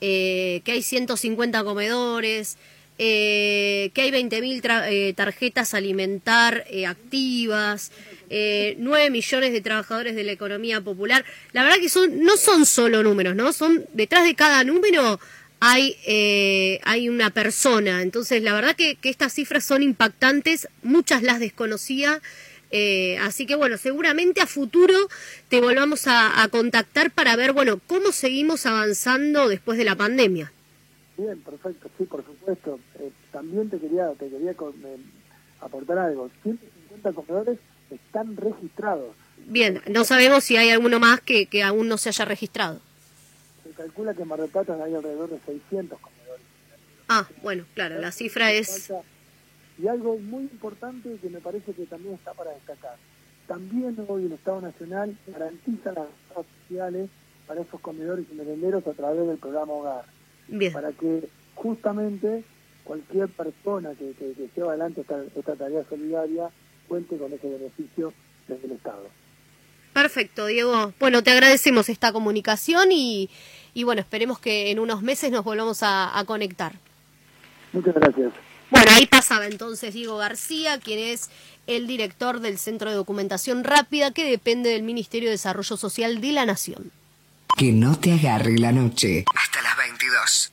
eh, que hay 150 comedores, eh, que hay 20.000 tra- eh, tarjetas alimentar eh, activas, eh, 9 millones de trabajadores de la economía popular. La verdad que son no son solo números, ¿no? Son detrás de cada número hay eh, hay una persona. Entonces, la verdad que, que estas cifras son impactantes, muchas las desconocía. eh, así que bueno, seguramente a futuro te volvamos a, a contactar para ver, bueno, cómo seguimos avanzando después de la pandemia. Bien, perfecto, sí, por supuesto. Eh, también te quería, te quería con- eh, aportar algo. 150 comedores están registrados. Bien, no sabemos si hay alguno más que, que aún no se haya registrado. Calcula que en Mar del Plata hay alrededor de 600 comedores. Ah, bueno, claro, la cifra es... Y algo muy importante que me parece que también está para destacar. También hoy el Estado Nacional garantiza las sociales para esos comedores y merenderos a través del programa Hogar. Bien. Para que justamente cualquier persona que, que, que lleva adelante esta, esta tarea solidaria cuente con ese beneficio desde el Estado. Perfecto, Diego. Bueno, te agradecemos esta comunicación y, y bueno, esperemos que en unos meses nos volvamos a, a conectar. Muchas gracias. Bueno, ahí pasaba entonces Diego García, quien es el director del Centro de Documentación Rápida que depende del Ministerio de Desarrollo Social de la Nación. Que no te agarre la noche. Hasta las 22.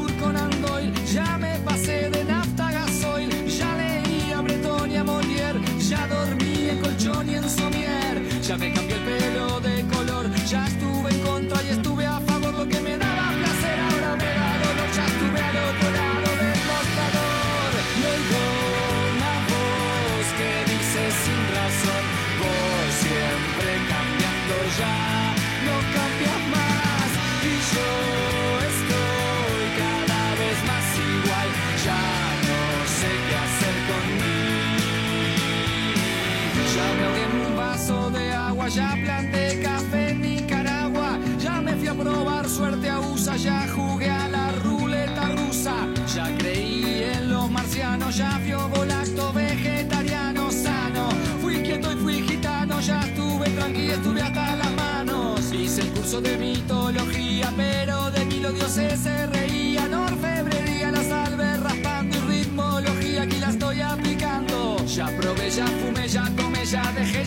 Ya me pasé de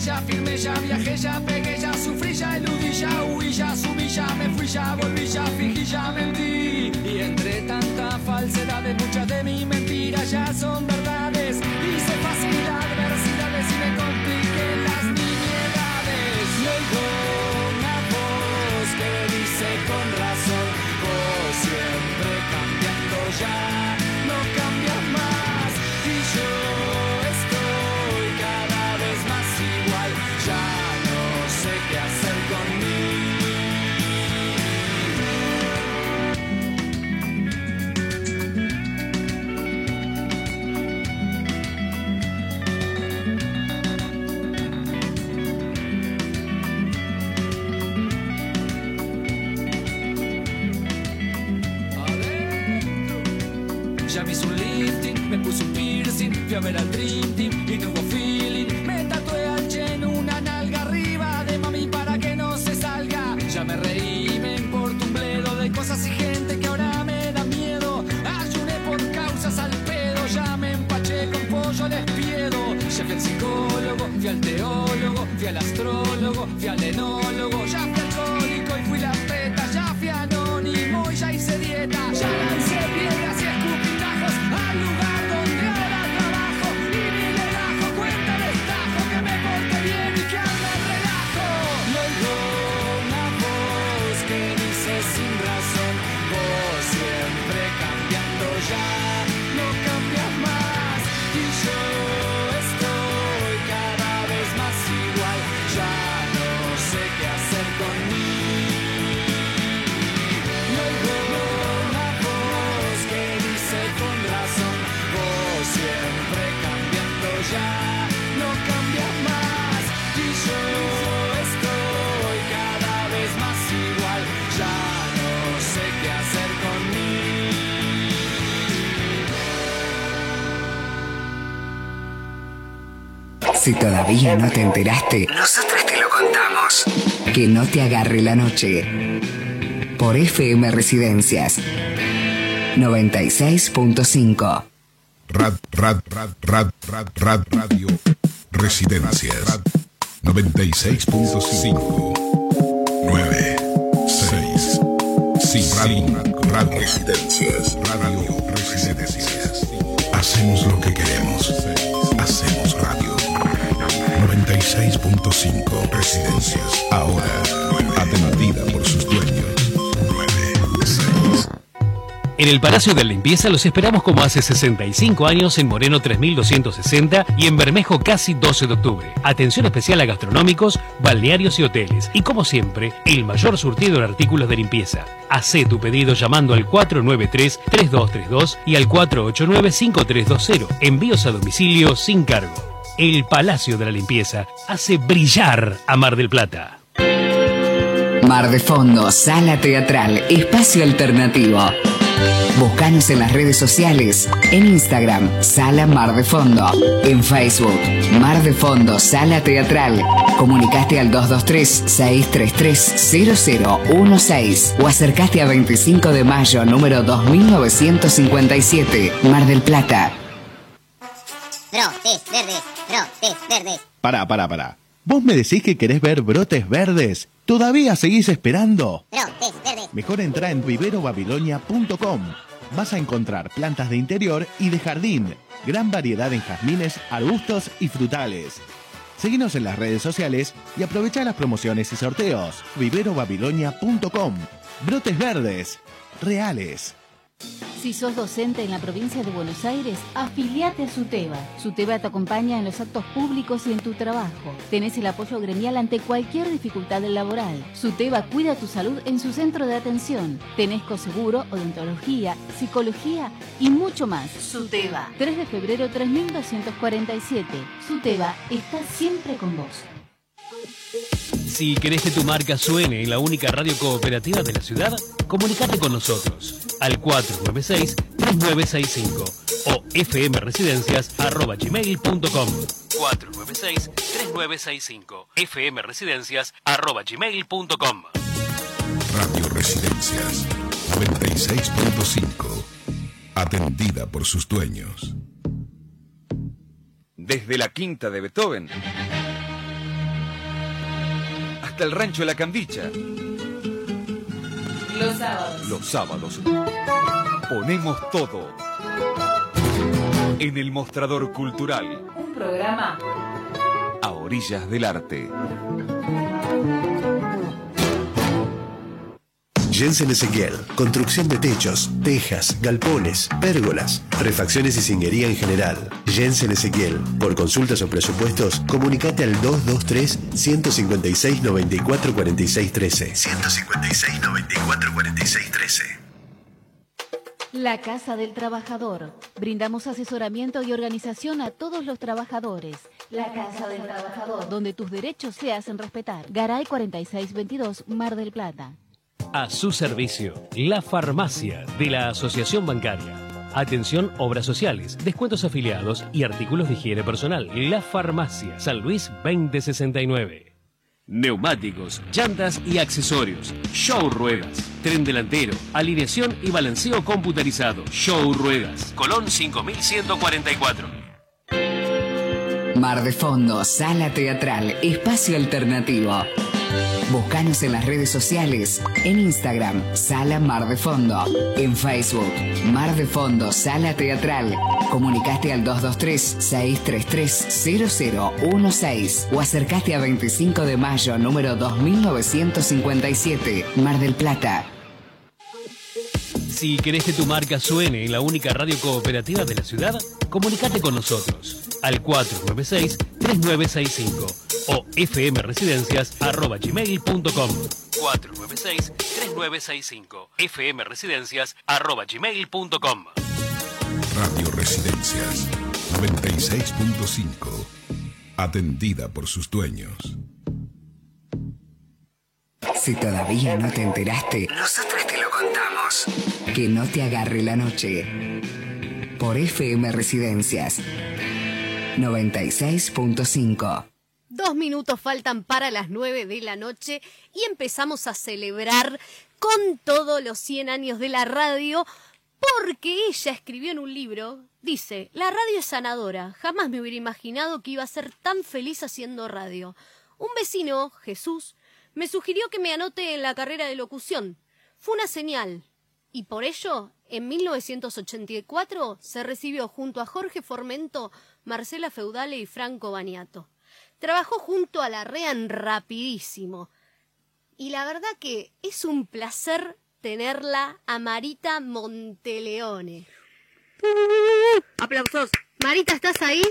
ya firmé, ya viajé, ya pegué, ya sufrí, ya eludí, ya huí, ya subí, ya me fui, ya volví, ya fingí, ya mentí. Y entre tanta falsedad, muchas de mis mentiras ya son verdades. Hice fácil todavía no te enteraste, nosotros te lo contamos. Que no te agarre la noche. Por FM Residencias 96.5. Rad, rad, rad, rad, rad, rad, radio. Residencias. 96.5. En el Palacio de Limpieza los esperamos como hace 65 años en Moreno 3260 y en Bermejo casi 12 de octubre. Atención especial a gastronómicos, balnearios y hoteles. Y como siempre, el mayor surtido en artículos de limpieza. Hacé tu pedido llamando al 493-3232 y al 489-5320. Envíos a domicilio sin cargo. El Palacio de la Limpieza hace brillar a Mar del Plata. Mar de Fondo, Sala Teatral, Espacio Alternativo. Búscanos en las redes sociales, en Instagram, Sala Mar de Fondo, en Facebook, Mar de Fondo, Sala Teatral. Comunicaste al 223-633-0016 o acercaste a 25 de mayo, número 2957, Mar del Plata. Brotes verdes, brotes verdes. Pará, pará, pará. ¿Vos me decís que querés ver brotes verdes? ¿Todavía seguís esperando? Brotes verdes. Mejor entra en viverobabilonia.com. Vas a encontrar plantas de interior y de jardín, gran variedad en jazmines, arbustos y frutales. Seguinos en las redes sociales y aprovecha las promociones y sorteos. viverobabilonia.com. Brotes verdes, reales. Si sos docente en la provincia de Buenos Aires, afiliate a SUTEBA. SUTEBA te acompaña en los actos públicos y en tu trabajo. Tenés el apoyo gremial ante cualquier dificultad laboral. SUTEBA cuida tu salud en su centro de atención. Tenés coseguro, odontología, psicología y mucho más. SUTEBA. 3 de febrero 3247. SUTEBA está siempre con vos. Si querés que tu marca suene en la única radio cooperativa de la ciudad, comunicate con nosotros al 496-3965 o fmresidencias.gmail.com 496-3965 fmresidencias.gmail.com Radio Residencias 96.5. Atendida por sus dueños. Desde la quinta de Beethoven hasta el rancho de la Cambicha. Los sábados. Los sábados ponemos todo en el mostrador cultural Un programa a orillas del arte. Jensen Ezequiel, construcción de techos, tejas, galpones, pérgolas, refacciones y singuería en general. Jensen Ezequiel, por consultas o presupuestos, comunicate al 223 156 94 46 13. 156 94 46 13. La Casa del Trabajador. Brindamos asesoramiento y organización a todos los trabajadores. La Casa del Trabajador, donde tus derechos se hacen respetar. Garay 4622, Mar del Plata. A su servicio, la farmacia de la Asociación Bancaria. Atención, obras sociales, descuentos afiliados y artículos de higiene personal. La farmacia, San Luis 2069. Neumáticos, llantas y accesorios. Show Ruedas. Tren delantero, alineación y balanceo computarizado. Show Ruedas. Colón 5144. Mar de Fondo, Sala Teatral, Espacio Alternativo. Búscanos en las redes sociales, en Instagram, Sala Mar de Fondo, en Facebook, Mar de Fondo, Sala Teatral. Comunicaste al 223-633-0016 o acercaste a 25 de mayo, número 2957, Mar del Plata. Si querés que tu marca suene en la única radio cooperativa de la ciudad, comunicate con nosotros al 496-3965 o fmresidencias.gmail.com 496-3965 fmresidencias.gmail.com Radio Residencias 96.5. Atendida por sus dueños. Si todavía no te enteraste, nosotros te lo contamos. Que no te agarre la noche. Por FM Residencias 96.5. Dos minutos faltan para las nueve de la noche y empezamos a celebrar con todos los 100 años de la radio porque ella escribió en un libro, dice, la radio es sanadora, jamás me hubiera imaginado que iba a ser tan feliz haciendo radio. Un vecino, Jesús, me sugirió que me anote en la carrera de locución. Fue una señal. Y por ello, en 1984 se recibió junto a Jorge Formento, Marcela Feudale y Franco Baniato. Trabajó junto a la REAN rapidísimo. Y la verdad que es un placer tenerla a Marita Monteleone. Aplausos. Marita, ¿estás ahí?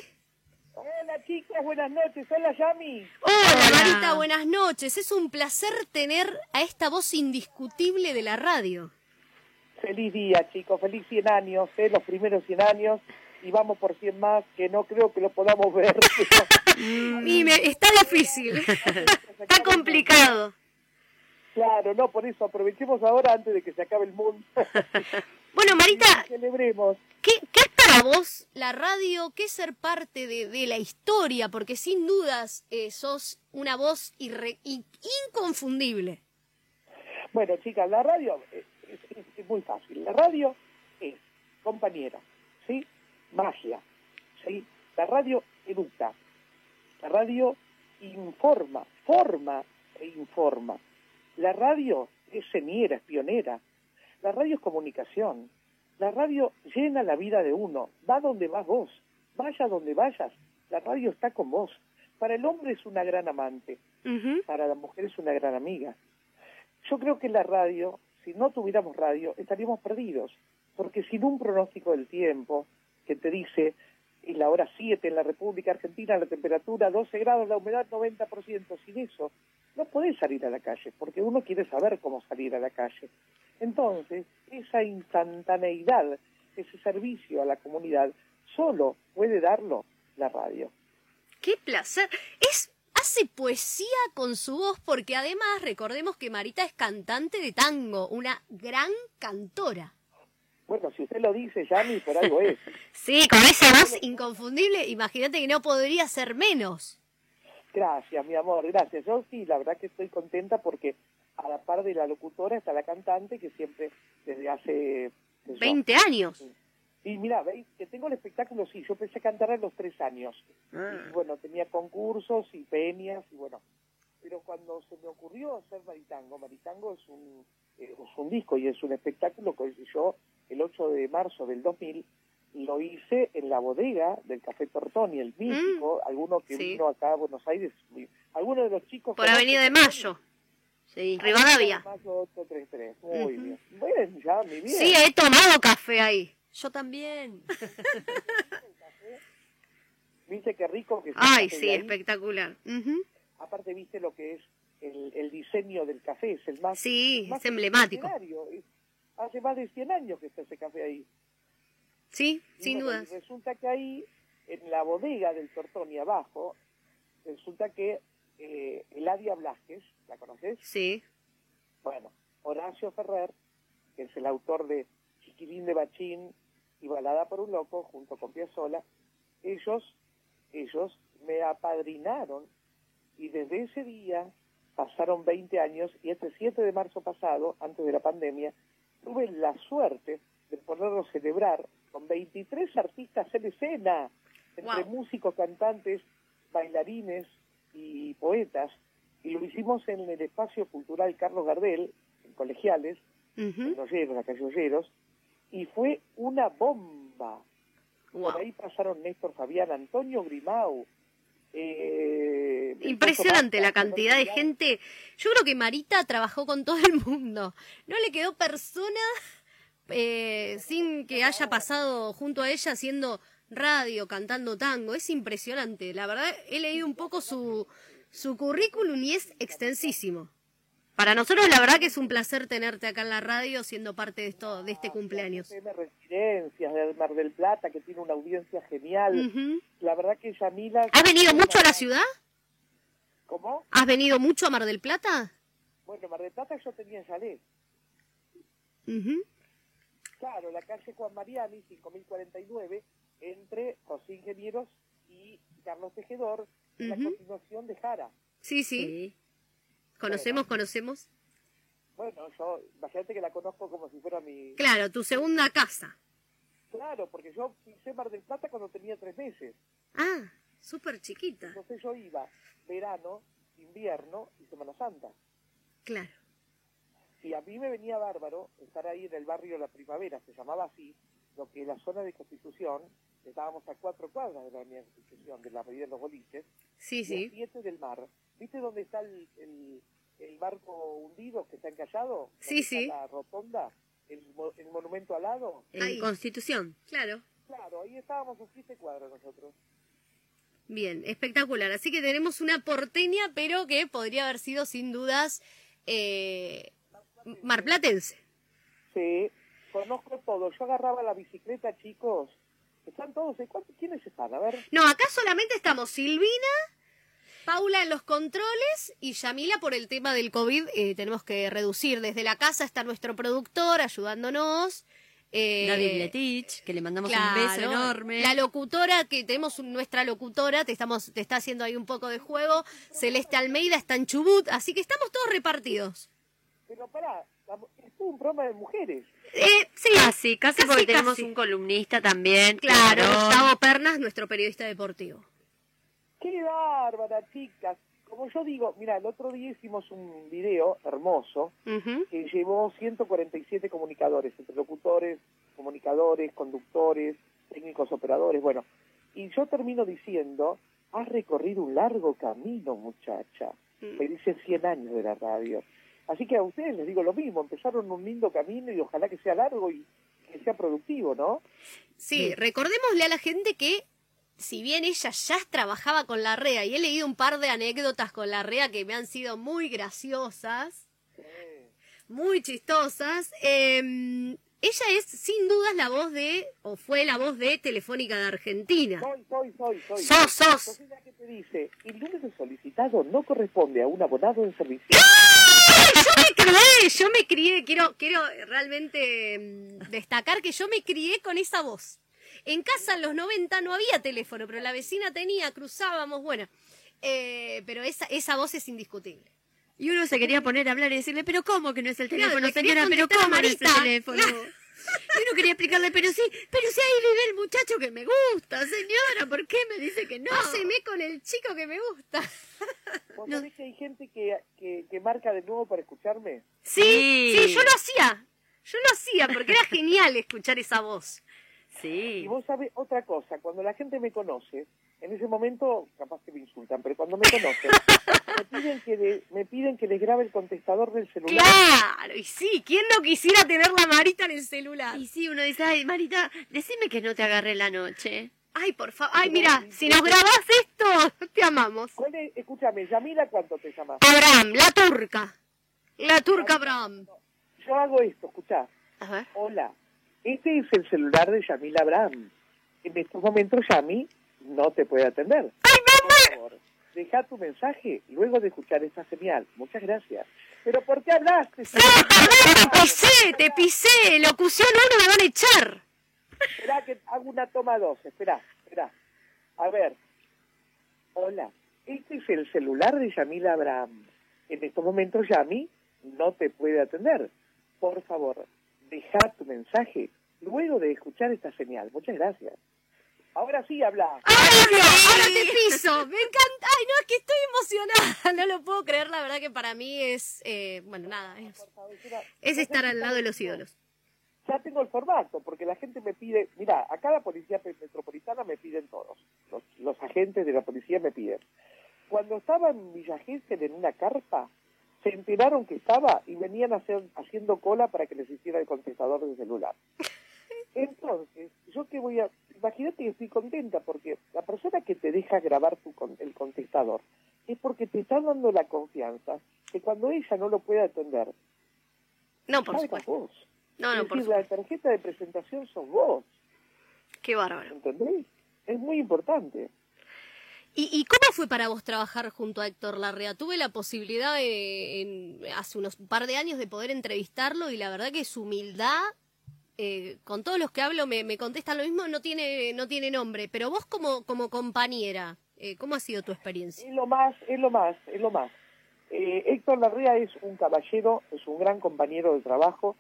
Hola chicos, buenas noches. Hola Yami. Hola, Marita, buenas noches. Es un placer tener a esta voz indiscutible de la radio. Feliz día chicos, feliz 100 años, ¿eh? los primeros 100 años y vamos por 100 más que no creo que lo podamos ver. Y me, está difícil. está complicado. Claro, no, por eso aprovechemos ahora antes de que se acabe el mundo. Bueno, Marita, celebremos. ¿qué, qué es para vos la radio? ¿Qué es ser parte de, de la historia? Porque sin dudas eh, sos una voz irre- inconfundible. Bueno, chicas, la radio es, muy fácil. La radio es compañera, ¿sí? Magia, ¿sí? La radio educa. La radio informa, forma e informa. La radio es señera, es pionera. La radio es comunicación. La radio llena la vida de uno. Va donde vas vos. Vaya donde vayas. La radio está con vos. Para el hombre es una gran amante. Para la mujer es una gran amiga. Yo creo que la radio, si no tuviéramos radio, estaríamos perdidos, porque sin un pronóstico del tiempo que te dice en la hora 7 en la República Argentina la temperatura 12 grados, la humedad 90%, sin eso no podés salir a la calle, porque uno quiere saber cómo salir a la calle. Entonces, esa instantaneidad, ese servicio a la comunidad, solo puede darlo la radio. ¡Qué placer! Es hace poesía con su voz porque además recordemos que Marita es cantante de tango, una gran cantora. Bueno, si usted lo dice, Yami, por algo es. Sí, con esa voz inconfundible, imagínate que no podría ser menos. Gracias, mi amor, gracias. Yo sí, la verdad que estoy contenta porque a la par de la locutora está la cantante que siempre desde hace... yo, 20 años. Y mira, veis que tengo el espectáculo, sí, yo empecé a cantar a los tres años. Y bueno, tenía concursos y peñas y bueno. Pero cuando se me ocurrió hacer Maritango, Maritango es un, eh, es un disco y es un espectáculo que yo el 8 de marzo del 2000 lo hice en la bodega del Café Tortoni, el mítico, alguno que sí. vino acá a Buenos Aires, alguno de los chicos... Por Avenida de Mayo. Sí, Rivadavia. Mayo 833, muy bien. Bien, ya, mi bien. Sí, he tomado café ahí. Yo también. ¿Viste qué rico que Ay, sí, espectacular. Aparte, viste lo que es el, el diseño del café, es el más... Sí, el más es emblemático. Es- Hace más de 100 años que está ese café ahí. Sí, Y sin bueno, y resulta que ahí, en la bodega del Tortoni abajo, resulta que eh, Eladia Blasquez, ¿la conoces? Sí. Bueno, Horacio Ferrer, que es el autor de Chiquilín de Bachín y Balada por un Loco, junto con Piazzolla, ellos, ellos me apadrinaron y desde ese día pasaron 20 años y este 7 de marzo pasado, antes de la pandemia, tuve la suerte de poderlo celebrar con 23 artistas en escena, entre músicos, cantantes, bailarines y poetas, y lo hicimos en el espacio cultural Carlos Gardel, en Colegiales, en Olleros, la calle Olleros, y fue una bomba. Por ahí pasaron Néstor Fabián, Antonio Grimau, eh, Impresionante la cantidad de gente. Yo creo que Marita trabajó con todo el mundo. No le quedó persona eh, sin que haya pasado junto a ella haciendo radio, cantando tango. Es impresionante. La verdad, he leído un poco su, su currículum y es extensísimo. Para nosotros, la verdad que es un placer tenerte acá en la radio siendo parte de esto, de este cumpleaños. FM Residencias de Mar del Plata, que tiene una audiencia genial. La verdad que Yamila... ¿Has venido mucho a la ciudad? ¿Cómo? ¿Has venido mucho a Mar del Plata? Bueno, Mar del Plata yo tenía chalet. Ujú. Claro, la calle Juan Mariani, 5049, entre José Ingenieros y Carlos Tejedor, en la continuación de Jara. Sí, sí. Conocemos, conocemos. Bueno, yo, imagínate que la conozco como si fuera mi... Claro, tu segunda casa. Claro, porque yo pisé Mar del Plata cuando tenía tres meses. Ah, súper chiquita. Entonces yo iba verano, invierno y Semana Santa. Claro. Y a mí me venía bárbaro estar ahí en el barrio La Primavera, se llamaba así, lo que la zona de Constitución, estábamos a cuatro cuadras de la avenida Constitución, de la avenida de los boliches, Sí, sí. siete del mar. ¿Viste dónde está el, el, el barco hundido que está encallado. Sí, sí. La rotonda, el, mo- el monumento al lado. En Constitución. Claro. Claro, ahí estábamos a siete cuadros nosotros. Bien, espectacular. Así que tenemos una porteña, pero que podría haber sido sin dudas eh, marplatense. Sí, conozco todo. Yo agarraba la bicicleta, chicos. Están todos. ¿Cuántos- ¿Quiénes están? A ver. No, acá solamente estamos Silvina, Paula en los controles y Yamila por el tema del COVID. eh, tenemos que reducir. Desde la casa está nuestro productor ayudándonos. Eh, David Letich, que le mandamos un beso enorme. La locutora, que tenemos nuestra locutora, te, estamos, te está haciendo ahí un poco de juego. Celeste Almeida está en Chubut, así que estamos todos repartidos. Pero pará, es un programa de mujeres. Eh, sí, Casi, casi, Casi, porque tenemos un columnista también. Claro. Gustavo Pernas, nuestro periodista deportivo. ¡Qué bárbara, chicas! Como yo digo, mira, el otro día hicimos un video hermoso que llevó 147 comunicadores, entre locutores, comunicadores, conductores, técnicos operadores, bueno. Y yo termino diciendo, has recorrido un largo camino, muchacha. Me dice 100 años de la radio. Así que a ustedes les digo lo mismo, empezaron un lindo camino y ojalá que sea largo y que sea productivo, ¿no? Sí, recordémosle a la gente que si bien ella ya trabajaba con la REA y he leído un par de anécdotas con la REA que me han sido muy graciosas, muy chistosas, eh, ella es sin dudas la voz de, o fue la voz de Telefónica de Argentina. Soy, soy, soy, soy. Sos, sos. Entonces la que te dice, el número solicitado no corresponde a un abonado en servicio. Yo me crié, yo me crié, quiero, quiero realmente mm, destacar que yo me crié con esa voz. En casa en los 90 no había teléfono, pero la vecina tenía, cruzábamos, bueno. Eh, pero esa, esa voz es indiscutible. Y uno se quería poner a hablar y decirle, pero ¿cómo que no es el Claro, teléfono, quería señora? Pero ¿cómo no es el teléfono? Y uno quería explicarle, pero sí, pero si ahí vive el muchacho que me gusta, señora, ¿por qué me dice que no? Páseme con el chico que me gusta. ¿Vos sabés que hay gente que, que, que marca de nuevo para escucharme? Sí, sí, yo lo hacía. Yo lo hacía porque era genial escuchar esa voz. Y vos sabés otra cosa, cuando la gente me conoce, en ese momento capaz que me insultan, pero cuando me conocen, me piden que me piden que les grabe el contestador del celular. Claro, y sí, ¿quién no quisiera tener la Marita en el celular? Y sí, uno dice, ay, Marita, decime que no te agarré la noche. Ay, por favor. Ay, mira, si nos grabás esto, te amamos. ¿Cuál es- escúchame, Yamila, ¿cuánto te llamas? Abraham, la turca. La turca Abraham. Yo hago esto, escuchá. Hola, este es el celular de Yamila Abraham. En estos momentos Yami no te puede atender. ¡Ay, mamá! Deja tu mensaje luego de escuchar esta señal. Muchas gracias. ¿Pero por qué hablaste? Te pisé, te pisé. Locución 1 me van a echar. Espera que hago una toma dos. Espera, espera. A ver. Hola, este es el celular de Yamila Abraham. En estos momentos Yami no te puede atender. Por favor, deja tu mensaje luego de escuchar esta señal. Muchas gracias. Ahora sí habla. Ahora te piso. Me encanta. Ay, no, es que estoy emocionada. No lo puedo creer. La verdad que para mí es, eh, bueno, nada, es, es estar al lado de los ídolos. Ya tengo el formato, porque la gente me pide, mira, acá la policía metropolitana me piden todos, los, los agentes de la policía me piden. Cuando estaba en Villa Gesell en una carpa, se enteraron que estaba y venían hacer- haciendo cola para que les hiciera el contestador del celular. Entonces, yo que voy a, imagínate que estoy contenta porque la persona que te deja grabar tu con- el contestador es porque te está dando la confianza que cuando ella no lo puede atender, No, por supuesto. vos. No, no, es por decir, la tarjeta de presentación sos vos. Qué bárbaro. ¿Entendés? Es muy importante. ¿Y, y cómo fue para vos trabajar junto a Héctor Larrea? Tuve la posibilidad en- hace unos par de años de poder entrevistarlo y la verdad que su humildad, eh, con todos los que hablo me, me contestan lo mismo, no tiene, no tiene nombre. Pero vos como, como compañera, eh, ¿cómo ha sido tu experiencia? Es lo más, es lo más, es lo más. Eh, Héctor Larrea es un caballero, es un gran compañero de trabajo.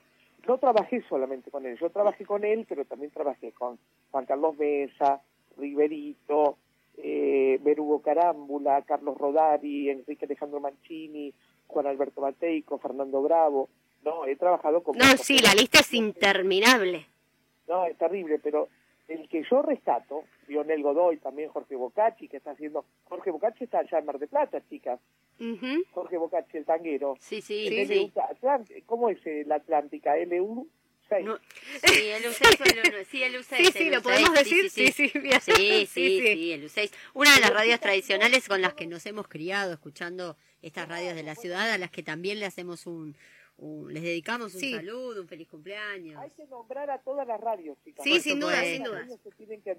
No trabajé solamente con él, yo trabajé con él, pero también trabajé con Juan Carlos Mesa, Riverito, eh, Berugo Carámbula, Carlos Rodari, Enrique Alejandro Mancini, Juan Alberto Mateico, Fernando Bravo. No, he trabajado con... No, sí, la lista es interminable. No, es terrible, pero el que yo rescato, Lionel Godoy, también Jorge Bocacci, que está haciendo... Jorge Bocacci está allá en Mar de Plata, chicas. Jorge Bocacci, el tanguero. Sí, sí, sí. ¿Cómo es la Atlántica? LU 6. Sí, el U6 o el U9. Sí, el U6. Sí, sí, el lo U6, podemos decir. Sí, sí, bien. Sí, sí, Sí, sí. sí, el U6. Una de las radios tradicionales con las que nos hemos criado escuchando estas radios de la ciudad, a las que también le hacemos un, un- les dedicamos un Sí. saludo, un feliz cumpleaños. Hay que nombrar a todas las radios, chicas. Sí, Por sin duda, sin duda. Se tienen, que,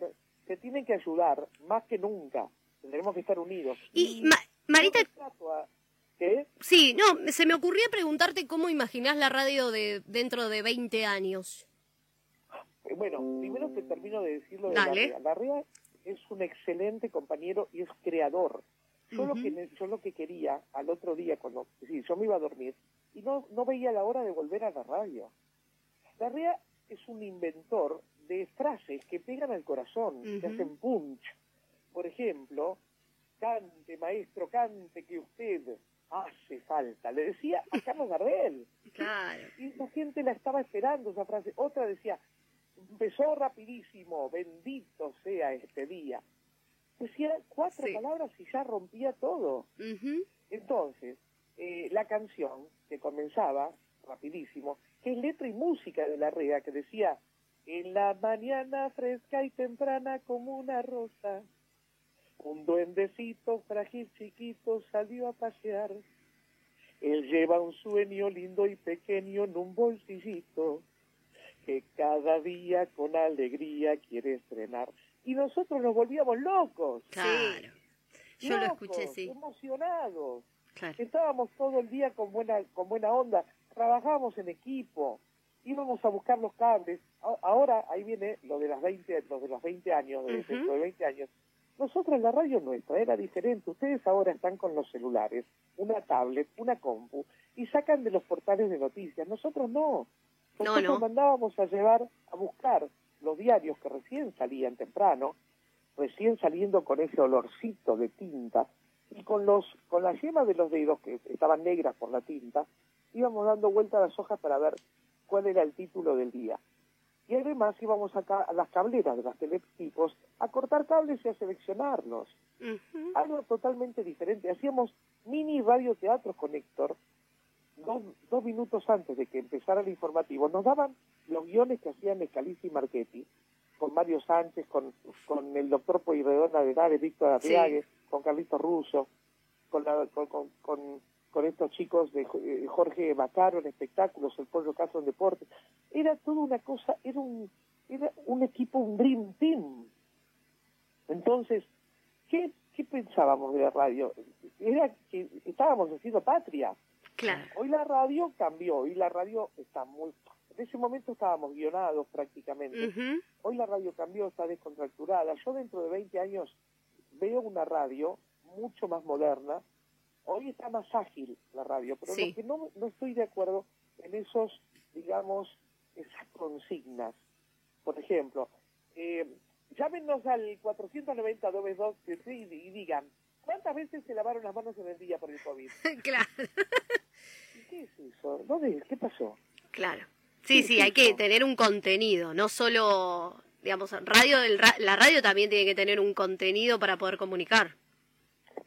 se tienen que ayudar más que nunca. Tenemos que estar unidos. Y Ma- Marita, Yo trato a- ¿Qué? sí, no, se me ocurría preguntarte cómo imaginás la radio de dentro de 20 años. Eh, Bueno, primero te termino de decirlo de Dale. Larrea. Larrea es un excelente compañero y es creador. Yo, lo que, yo lo que quería al otro día, cuando sí, yo me iba a dormir, y no, no veía la hora de volver a la radio. Larrea es un inventor de frases que pegan al corazón, que Ujú. hacen punch. Por ejemplo, cante, maestro, cante, que usted hace falta. Le decía a Carlos Gardel. Claro. Y la gente la estaba esperando esa frase. Otra decía, empezó rapidísimo, bendito sea este día. Decía cuatro Sí. palabras y ya rompía todo. Entonces, eh, la canción que comenzaba rapidísimo, que es letra y música de la rea, que decía, en la mañana fresca y temprana como una rosa, un duendecito frágil chiquito salió a pasear. Él lleva un sueño lindo y pequeño en un bolsillito, que cada día con alegría quiere estrenar. Y nosotros nos volvíamos locos. Claro. Yo lo locos, escuché, sí. Emocionados. Claro. Estábamos todo el día con buena, con buena onda, trabajábamos en equipo, íbamos a buscar los cables. Ahora ahí viene lo de las 20, lo de los 20 años, de, dentro de 20 años. Nosotros la radio nuestra era diferente. Ustedes ahora están con los celulares, una tablet, una compu y sacan de los portales de noticias. Nosotros no. No, Nosotros no. mandábamos a llevar a buscar los diarios que recién salían temprano, recién saliendo con ese olorcito de tinta y con los con las yemas de los dedos que estaban negras por la tinta íbamos dando vuelta a las hojas para ver cuál era el título del día y además íbamos acá a las cableras de las teletipos a cortar cables y a seleccionarlos. Algo totalmente diferente. Hacíamos mini radioteatros con Héctor. Dos, dos minutos antes de que empezara el informativo nos daban los guiones que hacían Escalici y Marchetti con Mario Sánchez, con, con el doctor Pueyrredón de Víctor Arriague, con Carlito Russo, con, la- con, con, con- con estos chicos de eh, Jorge Macaro en espectáculos, el Pollo Caso en deportes. Era toda una cosa, era un, era un equipo, un dream team. Entonces, ¿qué, qué pensábamos de la radio? Era que estábamos haciendo patria. Claro. Hoy la radio cambió, hoy la radio está muy... En ese momento estábamos guionados prácticamente. Hoy la radio cambió, está descontracturada. Yo dentro de 20 años veo una radio mucho más moderna. Hoy está más ágil la radio, pero Sí. lo que no, no estoy de acuerdo en esos, digamos, esas consignas. Por ejemplo, eh, llámenos al 490 2 y, y digan, ¿cuántas veces se lavaron las manos en el día por el COVID? claro, ¿Y ¿Qué es eso? ¿Dónde? ¿Qué pasó? claro. Sí, sí, hay que tener un contenido, no solo, digamos, radio, ra- la radio también tiene que tener un contenido para poder comunicar.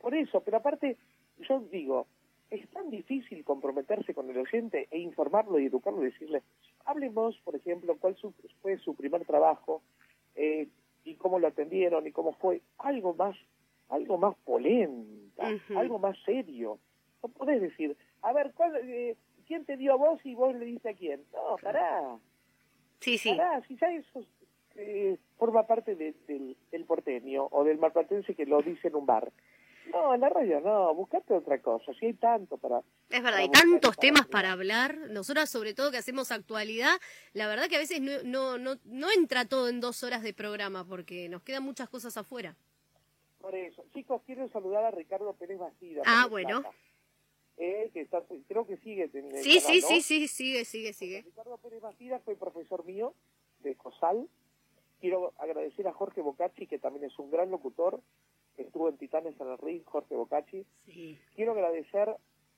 Por eso, pero aparte, yo digo, es tan difícil comprometerse con el oyente e informarlo y educarlo y decirle, hablemos, por ejemplo, cuál su- fue su primer trabajo eh, y cómo lo atendieron y cómo fue, algo más, algo más polenta, algo más serio. No podés decir, a ver, ¿cuál, eh, ¿quién te dio a vos y vos le diste a quién? No, pará. Sí, sí. Pará, si ya eso eh, forma parte de- del, del porteño o del marplatense que lo dice en un bar. No, en la radio no, buscate otra cosa, si hay tanto para... Es verdad, para hay tantos para temas para hablar. Nosotras, sobre todo que hacemos actualidad, la verdad que a veces no, no, no, no entra todo en dos horas de programa porque nos quedan muchas cosas afuera. Por eso, chicos, quiero saludar a Ricardo Pérez Bastida. Ah, bueno. Plata. Eh, que está, creo que sigue en el Sí, sí, sí, sí, sigue, sigue, sigue. Ricardo Pérez Bastida fue profesor mío de COSAL. Quiero agradecer a Jorge Bocacci, que también es un gran locutor. Estuvo en Titanes en el Ring, Jorge Bocacci. Sí. Quiero agradecer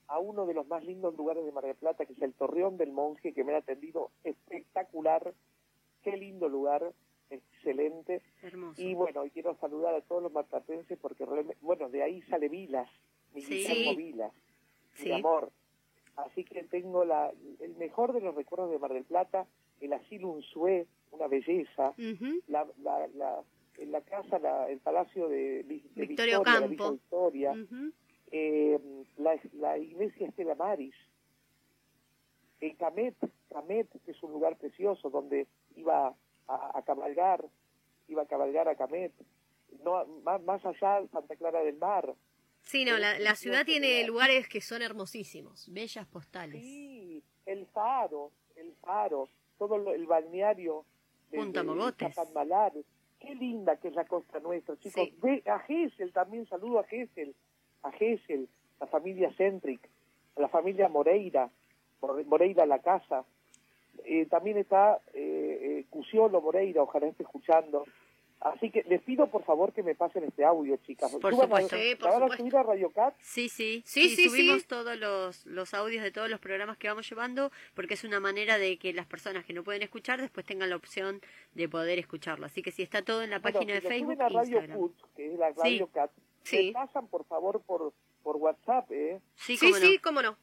a uno de los más lindos lugares de Mar del Plata, que es el Torreón del Monje, que me ha atendido espectacular. Qué lindo lugar, excelente. Hermoso. Y bueno, y quiero saludar a todos los marplatenses porque realmente, bueno, de ahí sale Vilas. mi Sí. Guillermo Vilas, mi amor. Así que tengo la, el mejor de los recuerdos de Mar del Plata, el asilo Unzué, una belleza, la, la, la, en la casa, la- el palacio de, de Victorio Victoria, la Campo. Villa Victoria, eh, la, la iglesia Estela Maris, el Camet, Camet, que es un lugar precioso donde iba a, a cabalgar, iba a cabalgar a Camet, no, más, más allá Santa Clara del Mar. Sí, no, la, la ciudad tiene lugares que son hermosísimos. Bellas postales. Sí, el faro, el faro, todo lo- el balneario de, Punta de Mogotes. Qué linda que es la costa nuestra, chicos. Sí. Ve a Gesell también, saludo a Gesell, a Gesell, la familia Centric, a la familia Moreira, More- Moreira la casa. Eh, también está eh, eh, Cusiolo Moreira, ojalá esté escuchando. Así que les pido por favor que me pasen este audio, chicas. Por Suban a- supuesto. Sí, por ¿la van a subir a Radio Cat? Sí, sí, Sí, sí, subimos sí. todos los, los audios de todos los programas que vamos llevando porque es una manera de que las personas que no pueden escuchar después tengan la opción de poder escucharlo. Así que si está todo en la Bueno, página si de Facebook, suben a Radio Instagram. Cut, que es la Radio Sí. Cat, Sí. me pasan por favor por, por WhatsApp, ¿eh? Sí, Sí, cómo no. sí, cómo no.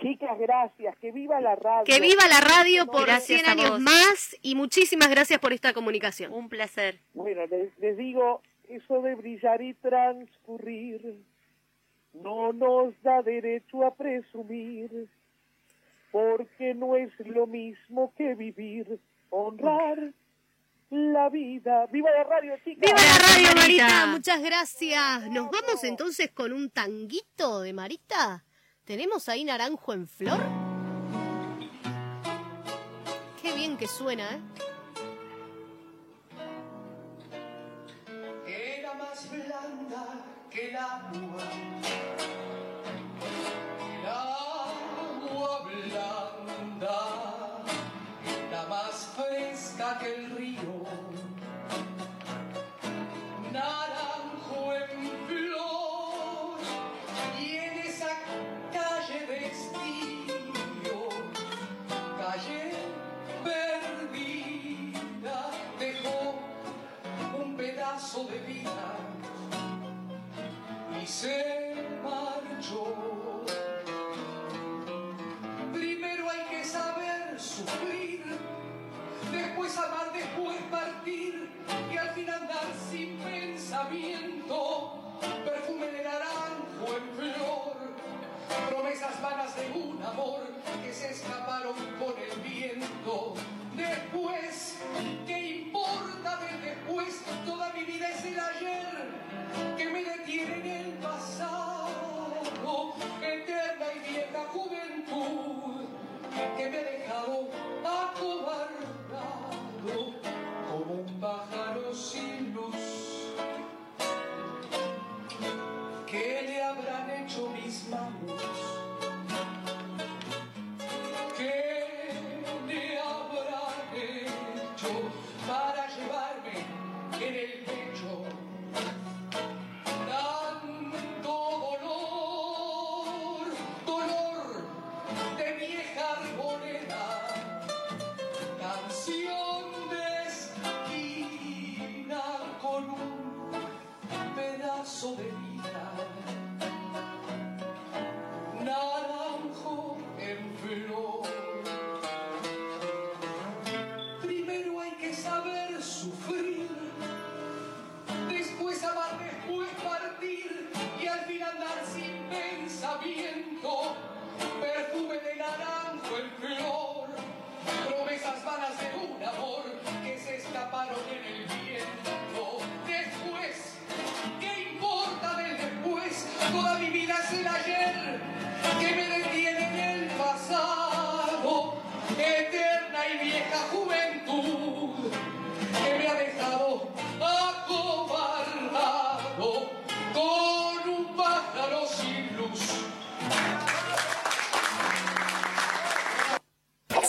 Chicas, gracias, que viva la radio. Que viva la radio por Gracias 100 a años más y muchísimas gracias por esta comunicación. Un placer. Bueno, les, les digo, eso de brillar y transcurrir no nos da derecho a presumir, porque no es lo mismo que vivir, honrar la vida. ¡Viva la radio, chicas! ¡Viva la radio, Marita! Marita! Muchas gracias. Nos vamos entonces con un tanguito de Marita. ¿Tenemos ahí naranjo en flor? Qué bien que suena, ¿eh? Era más blanda que el agua. Sin pensamiento. Perfume de naranjo en flor, promesas vanas de un amor que se escaparon con el viento. Después, ¿qué importa del después? Toda mi vida es el ayer que me detiene en el pasado. Eterna y vieja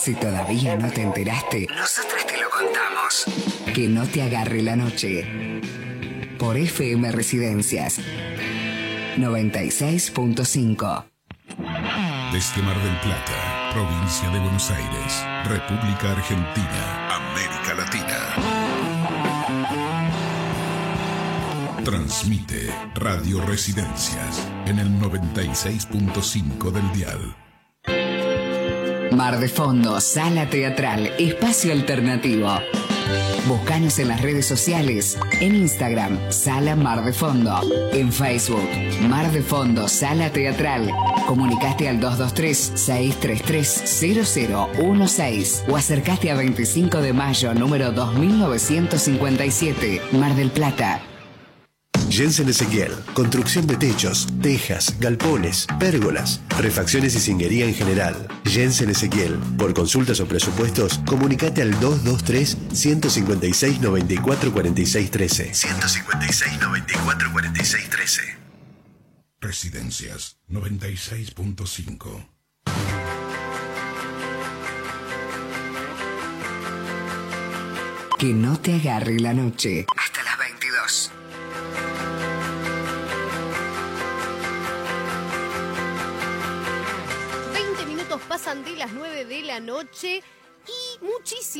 Si todavía no te enteraste, nosotros te lo contamos. Que no te agarre la noche. Por FM Residencias 96.5. Desde Mar del Plata, provincia de Buenos Aires, República Argentina, América Latina. Transmite Radio Residencias en el 96.5 del dial. Mar de Fondo, Sala Teatral, Espacio Alternativo. Búscanos en las redes sociales, en Instagram, Sala Mar de Fondo, en Facebook, Mar de Fondo, Sala Teatral. Comunicaste al 223-633-0016 o acercaste a 25 de mayo, número 2957, Mar del Plata. Jensen Ezequiel, construcción de techos, tejas, galpones, pérgolas, refacciones y cinguería en general. Jensen Ezequiel, por consultas o presupuestos, comunicate al 223 156 94 46 13. 156 94 46 13. Residencias 96.5. Que no te agarre la noche.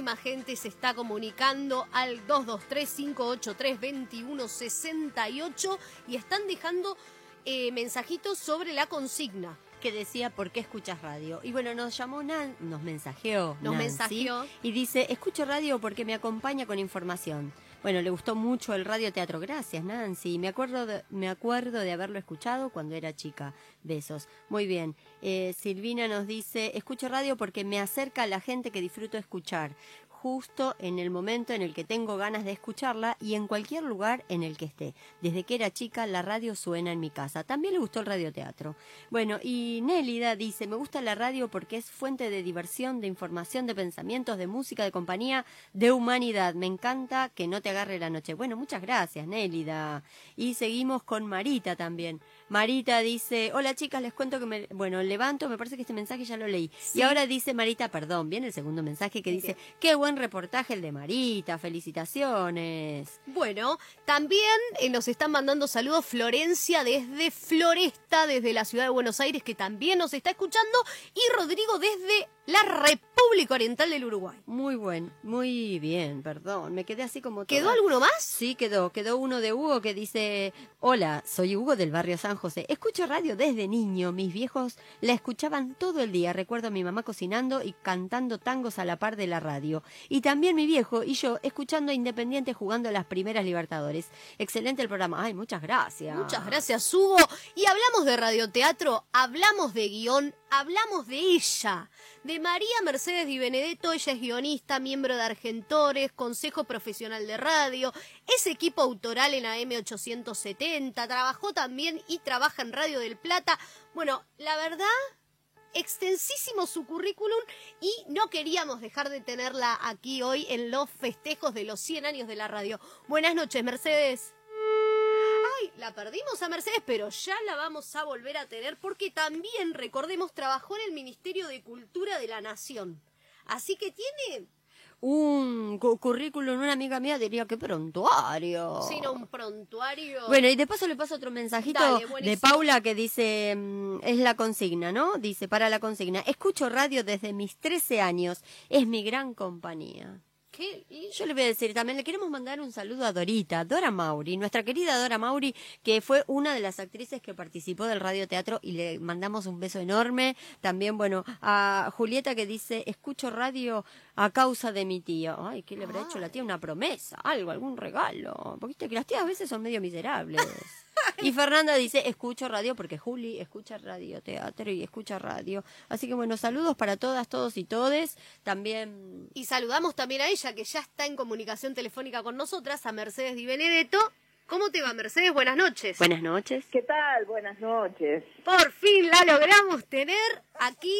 Muchísima gente se está comunicando al 223-583-2168 y están dejando eh, mensajitos sobre la consigna. que decía ¿por qué escuchas radio? Y bueno, nos llamó Nan, nos mensajeó. Nos Nancy, mensajeó. Y dice, escucho radio porque me acompaña con información. Bueno, le gustó mucho el radioteatro. Gracias, Nancy. Me acuerdo de, me acuerdo de haberlo escuchado cuando era chica. Besos. Muy bien. Eh, Silvina nos dice, escucho radio porque me acerca a la gente que disfruto escuchar justo en el momento en el que tengo ganas de escucharla y en cualquier lugar en el que esté. Desde que era chica la radio suena en mi casa. También le gustó el radioteatro. Bueno, y Nélida dice, me gusta la radio porque es fuente de diversión, de información, de pensamientos, de música, de compañía, de humanidad. Me encanta que no te agarre la noche. Bueno, muchas gracias, Nélida. Y seguimos con Marita también. Marita dice, hola chicas, les cuento que me... Bueno, levanto, me parece que este mensaje ya lo leí. Sí. Y ahora dice Marita, perdón, viene el segundo mensaje que dice, qué buen reportaje el de Marita, felicitaciones. Bueno, también eh, nos están mandando saludos Florencia desde Floresta, desde la ciudad de Buenos Aires, que también nos está escuchando, y Rodrigo desde la República Oriental del Uruguay. Muy buen, muy bien, perdón, me quedé así como... ¿Quedó alguno más? Sí, quedó, quedó uno de Hugo que dice, hola, soy Hugo del barrio San José, escucho radio desde niño, mis viejos la escuchaban todo el día, recuerdo a mi mamá cocinando y cantando tangos a la par de la radio, y también mi viejo y yo escuchando a Independiente jugando las primeras Libertadores. Excelente el programa, ay, muchas gracias. Muchas gracias, Hugo. Y hablamos de radioteatro, hablamos de guion, hablamos de ella, de María Mercedes Di Benedetto. Ella es guionista, miembro de Argentores, Consejo Profesional de Radio, es equipo autoral en AM870, trabajó también y trabaja en Radio del Plata. Bueno, la verdad, extensísimo su currículum y no queríamos dejar de tenerla aquí hoy en los festejos de los 100 años de la radio. Buenas noches, Mercedes. Ay, la perdimos a Mercedes, pero ya la vamos a volver a tener porque también, recordemos, trabajó en el Ministerio de Cultura de la Nación. Así que tiene, Un cu- currículum, una amiga mía diría que prontuario. sino un prontuario. Bueno, y de paso le paso otro mensajito Dale, de. Paula que dice, mm, es la consigna, ¿no? Dice, para la consigna, escucho radio desde mis 13 años, es mi gran compañía. Y- Yo le voy a decir, también le queremos mandar un saludo a Dorita, Dora Mauri, nuestra querida Dora Mauri, que fue una de las actrices que participó del radioteatro y le mandamos un beso enorme. También, bueno, a Julieta que dice, escucho radio a causa de mi tío. Ay, ¿qué le habrá hecho la tía? Una promesa, algo, algún regalo. Porque que las tías a veces son medio miserables. Y Fernanda dice, escucho radio porque Juli escucha radio, teatro y escucha radio. Así que bueno, saludos para todas, todos y todes. También Y saludamos también a ella, que ya está en comunicación telefónica con nosotras, a Mercedes Di Benedetto. ¿Cómo te va, Mercedes? Buenas noches. buenas noches. ¿Qué tal? Buenas noches. Por fin la logramos tener aquí.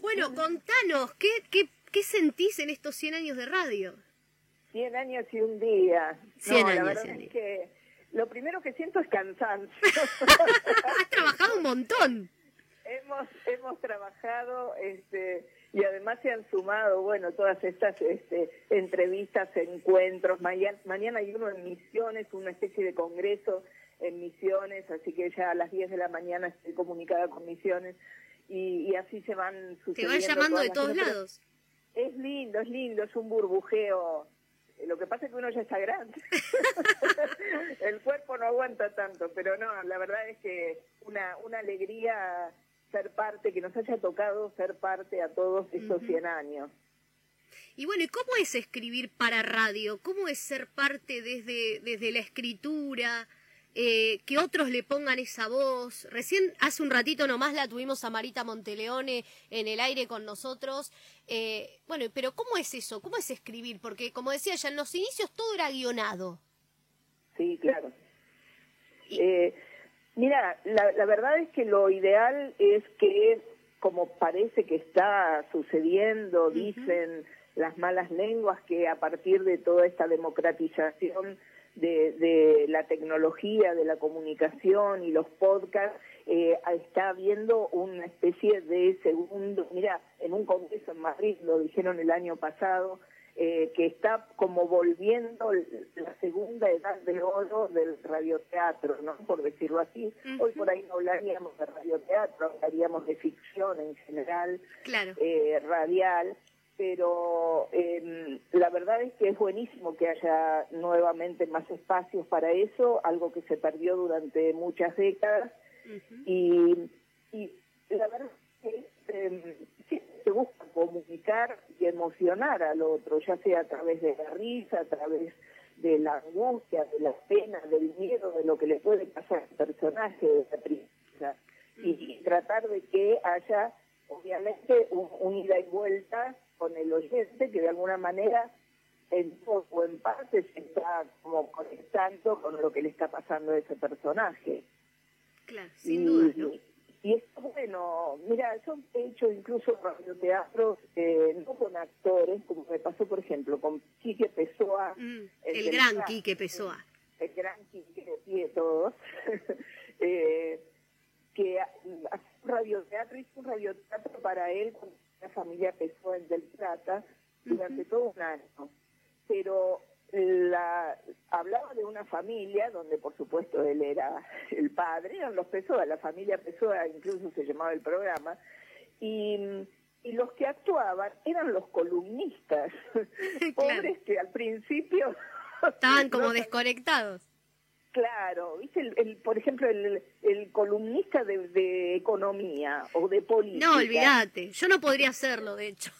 Bueno, contanos, ¿qué, qué, qué sentís en estos 100 años de radio? 100 años y un día. 100 No, años la verdad y un es que lo primero que siento es cansancio. Has trabajado un montón. hemos hemos trabajado este y además se han sumado bueno todas estas este, entrevistas encuentros mañana, mañana hay uno en Misiones una especie de congreso en Misiones así que ya a las 10 de la mañana estoy comunicada con Misiones y, y así se van Te sucediendo van llamando de todos lados. es lindo es lindo es un burbujeo Lo que pasa es que uno ya está grande. El cuerpo no aguanta tanto, pero no, la verdad es que una, una alegría ser parte, que nos haya tocado ser parte a todos estos 100 años. Y bueno, ¿y cómo es escribir para radio? ¿Cómo es ser parte desde, desde la escritura? Eh, que otros le pongan esa voz. Recién, hace un ratito nomás la tuvimos a Marita Monteleone en el aire con nosotros. Eh, bueno, pero ¿cómo es eso? ¿Cómo es escribir? Porque, como decía ya, en los inicios todo era guionado. Sí, claro. Eh, mira, la, la verdad es que lo ideal es que, como parece que está sucediendo, dicen las malas lenguas, que a partir de toda esta democratización de, de la tecnología, de la comunicación y los podcasts, eh, está habiendo una especie de segundo, mira, en un congreso en Madrid, lo dijeron el año pasado, eh, que está como volviendo la segunda edad de oro del radioteatro, ¿no? Por decirlo así. Hoy por ahí no hablaríamos de radioteatro, hablaríamos de ficción en general, Claro. eh, radial, pero eh, la verdad es que es buenísimo que haya nuevamente más espacios para eso, algo que se perdió durante muchas décadas, y, y la verdad es que eh, siempre se busca comunicar y emocionar al otro, ya sea a través de la risa, a través de la angustia, de la pena, del miedo, de lo que le puede pasar al personaje, de la tristeza, y, y tratar de que haya, obviamente, un, un ida y vuelta con el oyente que de alguna manera en poco en parte se está como conectando con lo que le está pasando a ese personaje. Claro, y, sin duda, ¿no? y está bueno, mira, yo he hecho incluso radioteatros, eh, no con actores, como me pasó, por ejemplo, con Quique Pessoa. Mm, el gran Quique Pessoa. El gran Quique de pie todos. eh, que hace un radioteatro, hizo un radioteatro para él la familia Pessoa en Del Plata durante todo un año. Pero la, hablaba de una familia donde por supuesto él era el padre, eran los Pessoa, la familia Pessoa incluso se llamaba el programa, y, y los que actuaban eran los columnistas, pobres que al principio... Estaban como no- desconectados. Claro, ¿viste? El, el- por ejemplo, el, el columnista de, de economía o de política. No, olvídate. Yo no podría hacerlo, de hecho.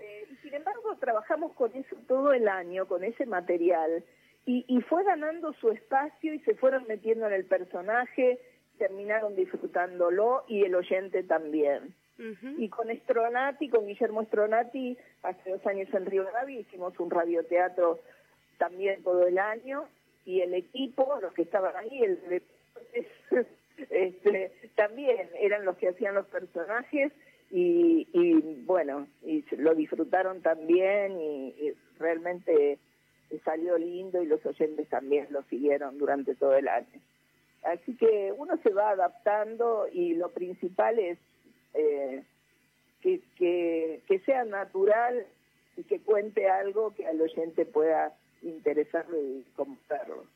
Eh, y sin embargo, trabajamos con eso todo el año, con ese material, y, y fue ganando su espacio y se fueron metiendo en el personaje, terminaron disfrutándolo y el oyente también. Y con Stronati, con Guillermo Stronati, hace dos años en Río Gavi hicimos un radioteatro también todo el año, y el equipo, los que estaban ahí, este, también eran los que hacían los personajes y, bueno, y lo disfrutaron también y, y realmente salió lindo y los oyentes también lo siguieron durante todo el año. Así que uno se va adaptando y lo principal es eh, que, que, que sea natural y que cuente algo que al oyente pueda interesarlo y comprarlo.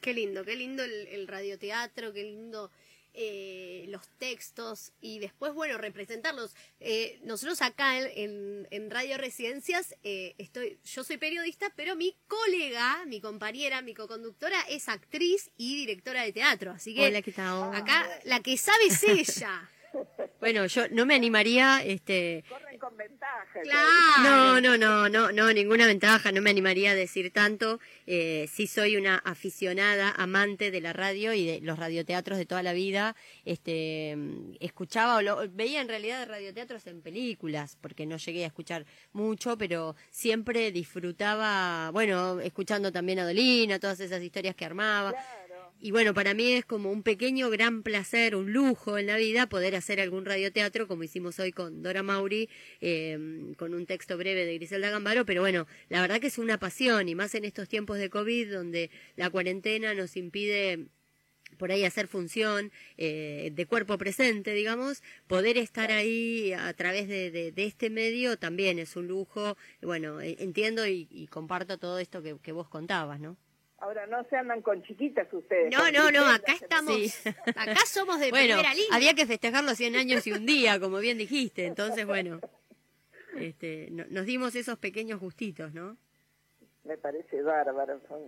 Qué lindo, qué lindo el, el radioteatro, qué lindo eh, los textos y después, bueno, representarlos. Eh, nosotros acá en, en- en Radio Residencias, eh, estoy, yo soy periodista, pero mi colega, mi compañera, mi coconductora es actriz y directora de teatro, así que Hola, ¿qué tal? acá la que sabe es ella. Bueno, yo no me animaría, este, Corren con ventaja. No, no, no, no, no, ninguna ventaja, no me animaría a decir tanto. Eh, sí soy una aficionada, amante de la radio y de los radioteatros de toda la vida. Este, escuchaba o lo, veía en realidad radioteatros en películas, porque no llegué a escuchar mucho, pero siempre disfrutaba, bueno, escuchando también a Dolina, todas esas historias que armaba. Y bueno, para mí es como un pequeño gran placer, un lujo en la vida poder hacer algún radioteatro como hicimos hoy con Dora Mauri, eh, con un texto breve de Griselda Gambaro, pero bueno, la verdad que es una pasión y más en estos tiempos de COVID donde la cuarentena nos impide por ahí hacer función eh, de cuerpo presente, digamos, poder estar ahí a través de, este medio también es un lujo. Bueno, eh, entiendo y, y comparto todo esto que, que vos contabas, ¿no? Ahora no se andan con chiquitas ustedes. No, no, no, acá estamos, acá somos de bueno, primera línea. había que festejar los 100 años y un día, como bien dijiste. Entonces, bueno, este, no- nos dimos esos pequeños gustitos, ¿no? me parece bárbaro. Son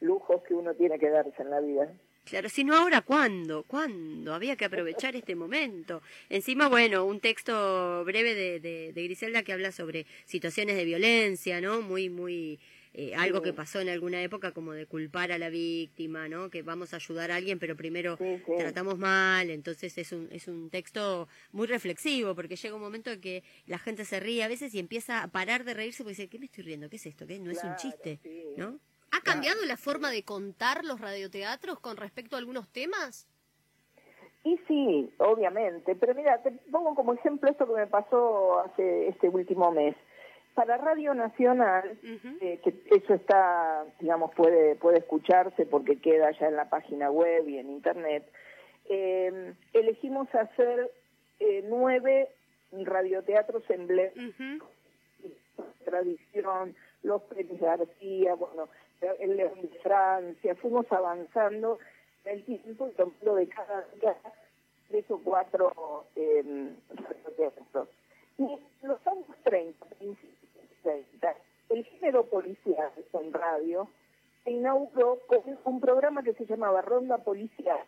lujos que uno tiene que darse en la vida. Claro, si no ahora, ¿cuándo? ¿Cuándo? Había que aprovechar este momento. Encima, bueno, un texto breve de, de, de Griselda que habla sobre situaciones de violencia, ¿no? Muy, muy, eh, algo que pasó en alguna época como de culpar a la víctima, ¿no? Que vamos a ayudar a alguien, pero primero tratamos mal, entonces es un, es un texto muy reflexivo, porque llega un momento en que la gente se ríe a veces y empieza a parar de reírse porque dice, ¿qué me estoy riendo? ¿Qué es esto? ¿Qué? No es un chiste, ¿no? ¿Ha cambiado la forma de contar los radioteatros con respecto a algunos temas? Y sí, obviamente, pero mira, te pongo como ejemplo esto que me pasó hace este último mes. Para Radio Nacional, eh, que eso está, digamos, puede, puede escucharse porque queda ya en la página web y en internet, eh, elegimos hacer eh, nueve radioteatros emblemáticos, tradición, los Pérez García, bueno, el León de Francia, fuimos avanzando en el tiempo y tomando de cada día tres o cuatro eh, radioteatros. Y en los años 30, principios de 30, el género policial en radio se inauguró con un programa que se llamaba Ronda Policial,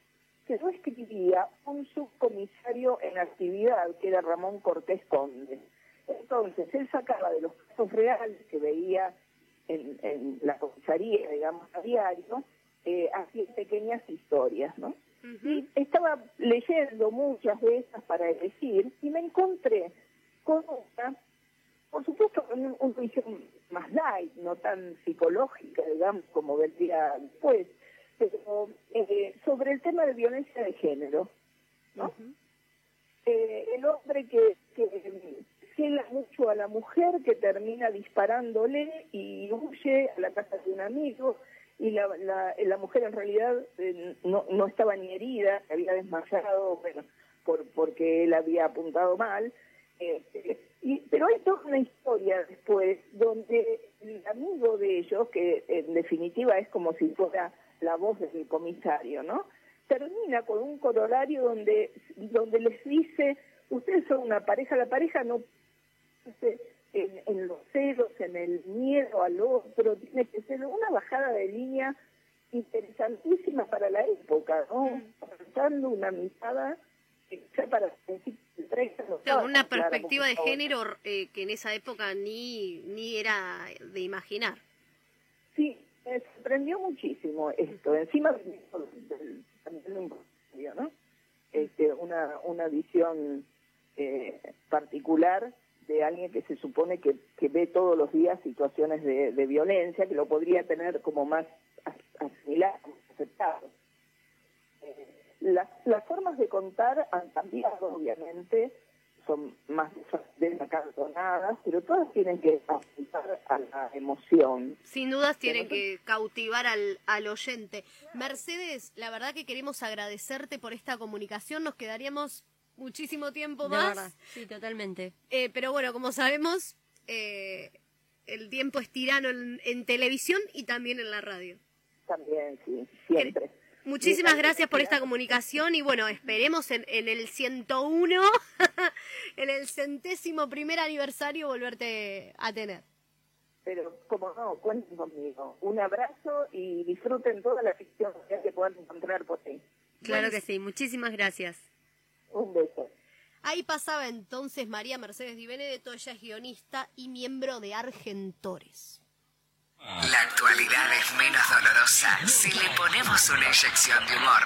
que lo escribía un subcomisario en actividad, que era Ramón Cortés Conde. Entonces, él sacaba de los casos reales que veía en, en la comisaría, digamos, a diario, eh, hacía pequeñas historias, ¿no? Y estaba leyendo muchas de esas para elegir y me encontré con una, por supuesto, un- una visión más light, no tan psicológica, digamos, como vendría después, pero eh, sobre el tema de violencia de género, ¿no? Eh, el hombre que, que cela mucho a la mujer, que termina disparándole y huye a la casa de un amigo, y la, la, la mujer en realidad eh, no, no estaba ni herida, se había desmayado, bueno, por, porque él había apuntado mal. eh, y, pero hay toda una historia después donde el amigo de ellos, que en definitiva es como si fuera la voz del comisario, ¿no? Termina con un corolario donde, donde les dice, ustedes son una pareja, la pareja no en, en los celos, en el miedo al otro, tiene que ser una bajada de línea interesantísima para la época, ¿no? Dando una mirada para principios del 30 no Claro, estaba una perspectiva de género eh, que en esa época ni, ni era de imaginar. Sí, me sorprendió muchísimo esto. Encima ¿no? Este, una, una visión eh, particular de alguien que se supone que, que ve todos los días situaciones de, de violencia, que lo podría tener como más as- asimilado, aceptado. Eh, las, las formas de contar han cambiado, obviamente, son más desacantonadas, pero todas tienen que apuntar a la emoción. Sin dudas tienen que cautivar al, al oyente. Mercedes, la verdad que queremos agradecerte por esta comunicación. Nos quedaríamos muchísimo tiempo De más. verdad, sí, totalmente. Eh, pero bueno, como sabemos, eh, el tiempo es tirano en, en televisión y también en la radio. También, sí, siempre. Muchísimas gracias por esta comunicación y bueno, esperemos en, en el 101, en el centésimo primer aniversario, volverte a tener. Pero como no, cuenten conmigo. Un abrazo y disfruten toda la ficción que puedan encontrar por ahí. Claro que sí, muchísimas gracias. Un beso. Ahí pasaba entonces María Mercedes Di Benedetto, ella es guionista y miembro de Argentores. La actualidad es menos dolorosa si le ponemos una inyección de humor.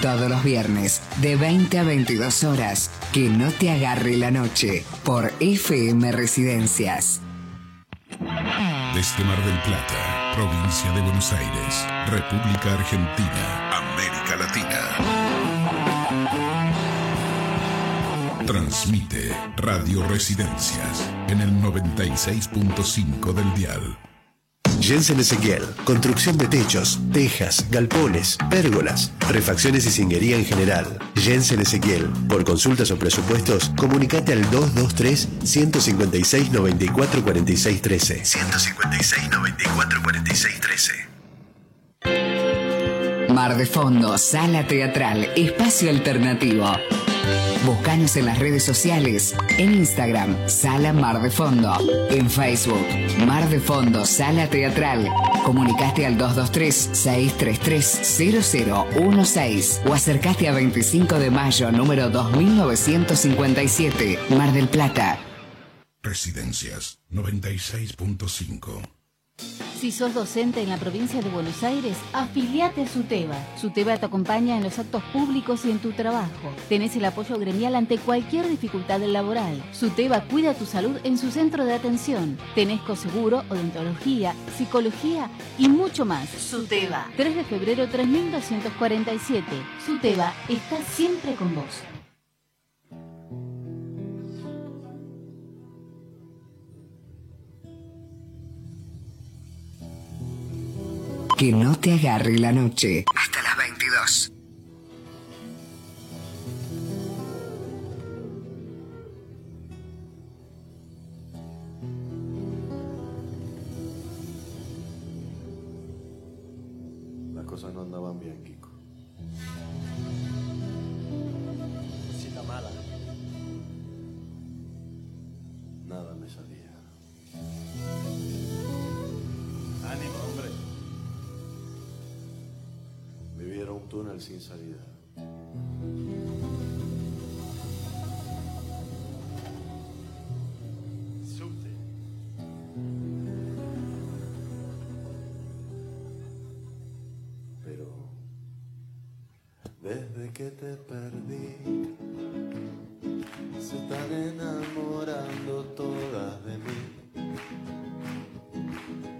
Todos los viernes, de 20 a 22 horas, que no te agarre la noche, por FM Residencias. Desde Mar del Plata, provincia de Buenos Aires, República Argentina, América Latina. Transmite Radio Residencias en el 96.5 del dial. Jensen Ezequiel, construcción de techos, tejas, galpones, pérgolas, refacciones y singuería en general. Jensen Ezequiel, por consultas o presupuestos, comunicate al 223 156 94 46 13. 156 94 46 13. Mar de Fondo, Sala Teatral, Espacio Alternativo. Búscanos en las redes sociales. En Instagram, Sala Mar de Fondo. En Facebook, Mar de Fondo Sala Teatral. Comunicaste al 223-633-0016 o acercaste a 25 de mayo, número 2957, Mar del Plata. Residencias 96.5. Si sos docente en la provincia de Buenos Aires, afiliate a SUTEBA. SUTEBA te acompaña en los actos públicos y en tu trabajo. Tenés el apoyo gremial ante cualquier dificultad laboral. SUTEBA cuida tu salud en su centro de atención. Tenés coseguro, odontología, psicología y mucho más. SUTEBA. 3 de febrero 3247. SUTEBA está siempre con vos. Que no te agarre la noche. Hasta las 22. Túnel sin salida. Pero desde que te perdí, se están enamorando todas de mí.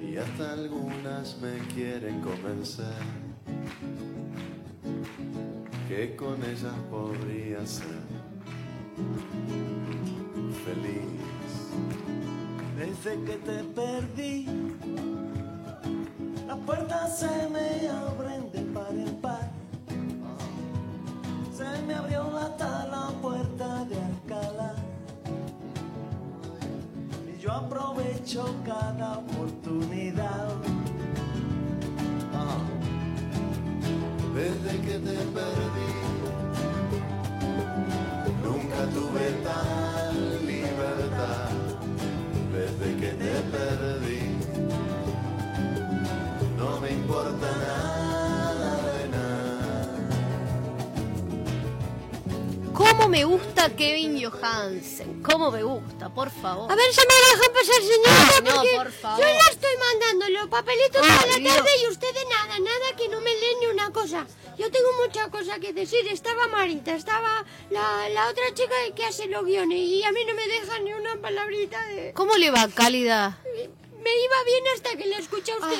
Y hasta algunas me quieren convencer con ellas podría ser feliz. Desde que te perdí, las puertas se me abren de par en par. Se me abrió hasta la puerta de Alcalá. Y yo aprovecho cada me gusta Kevin Johansen? ¿Cómo me gusta? Por favor. A ver, ya me dejan pasar, señorita, no, porque por favor. yo ya estoy mandando los papelitos Ay, a la Dios. tarde y usted de nada, nada que no me lee ni una cosa. Yo tengo mucha cosa que decir. Estaba Marita, estaba la, la otra chica que hace los guiones y a mí no me deja ni una palabrita de... ¿Cómo le va, Cálida? Me iba bien hasta que le escuché a usted.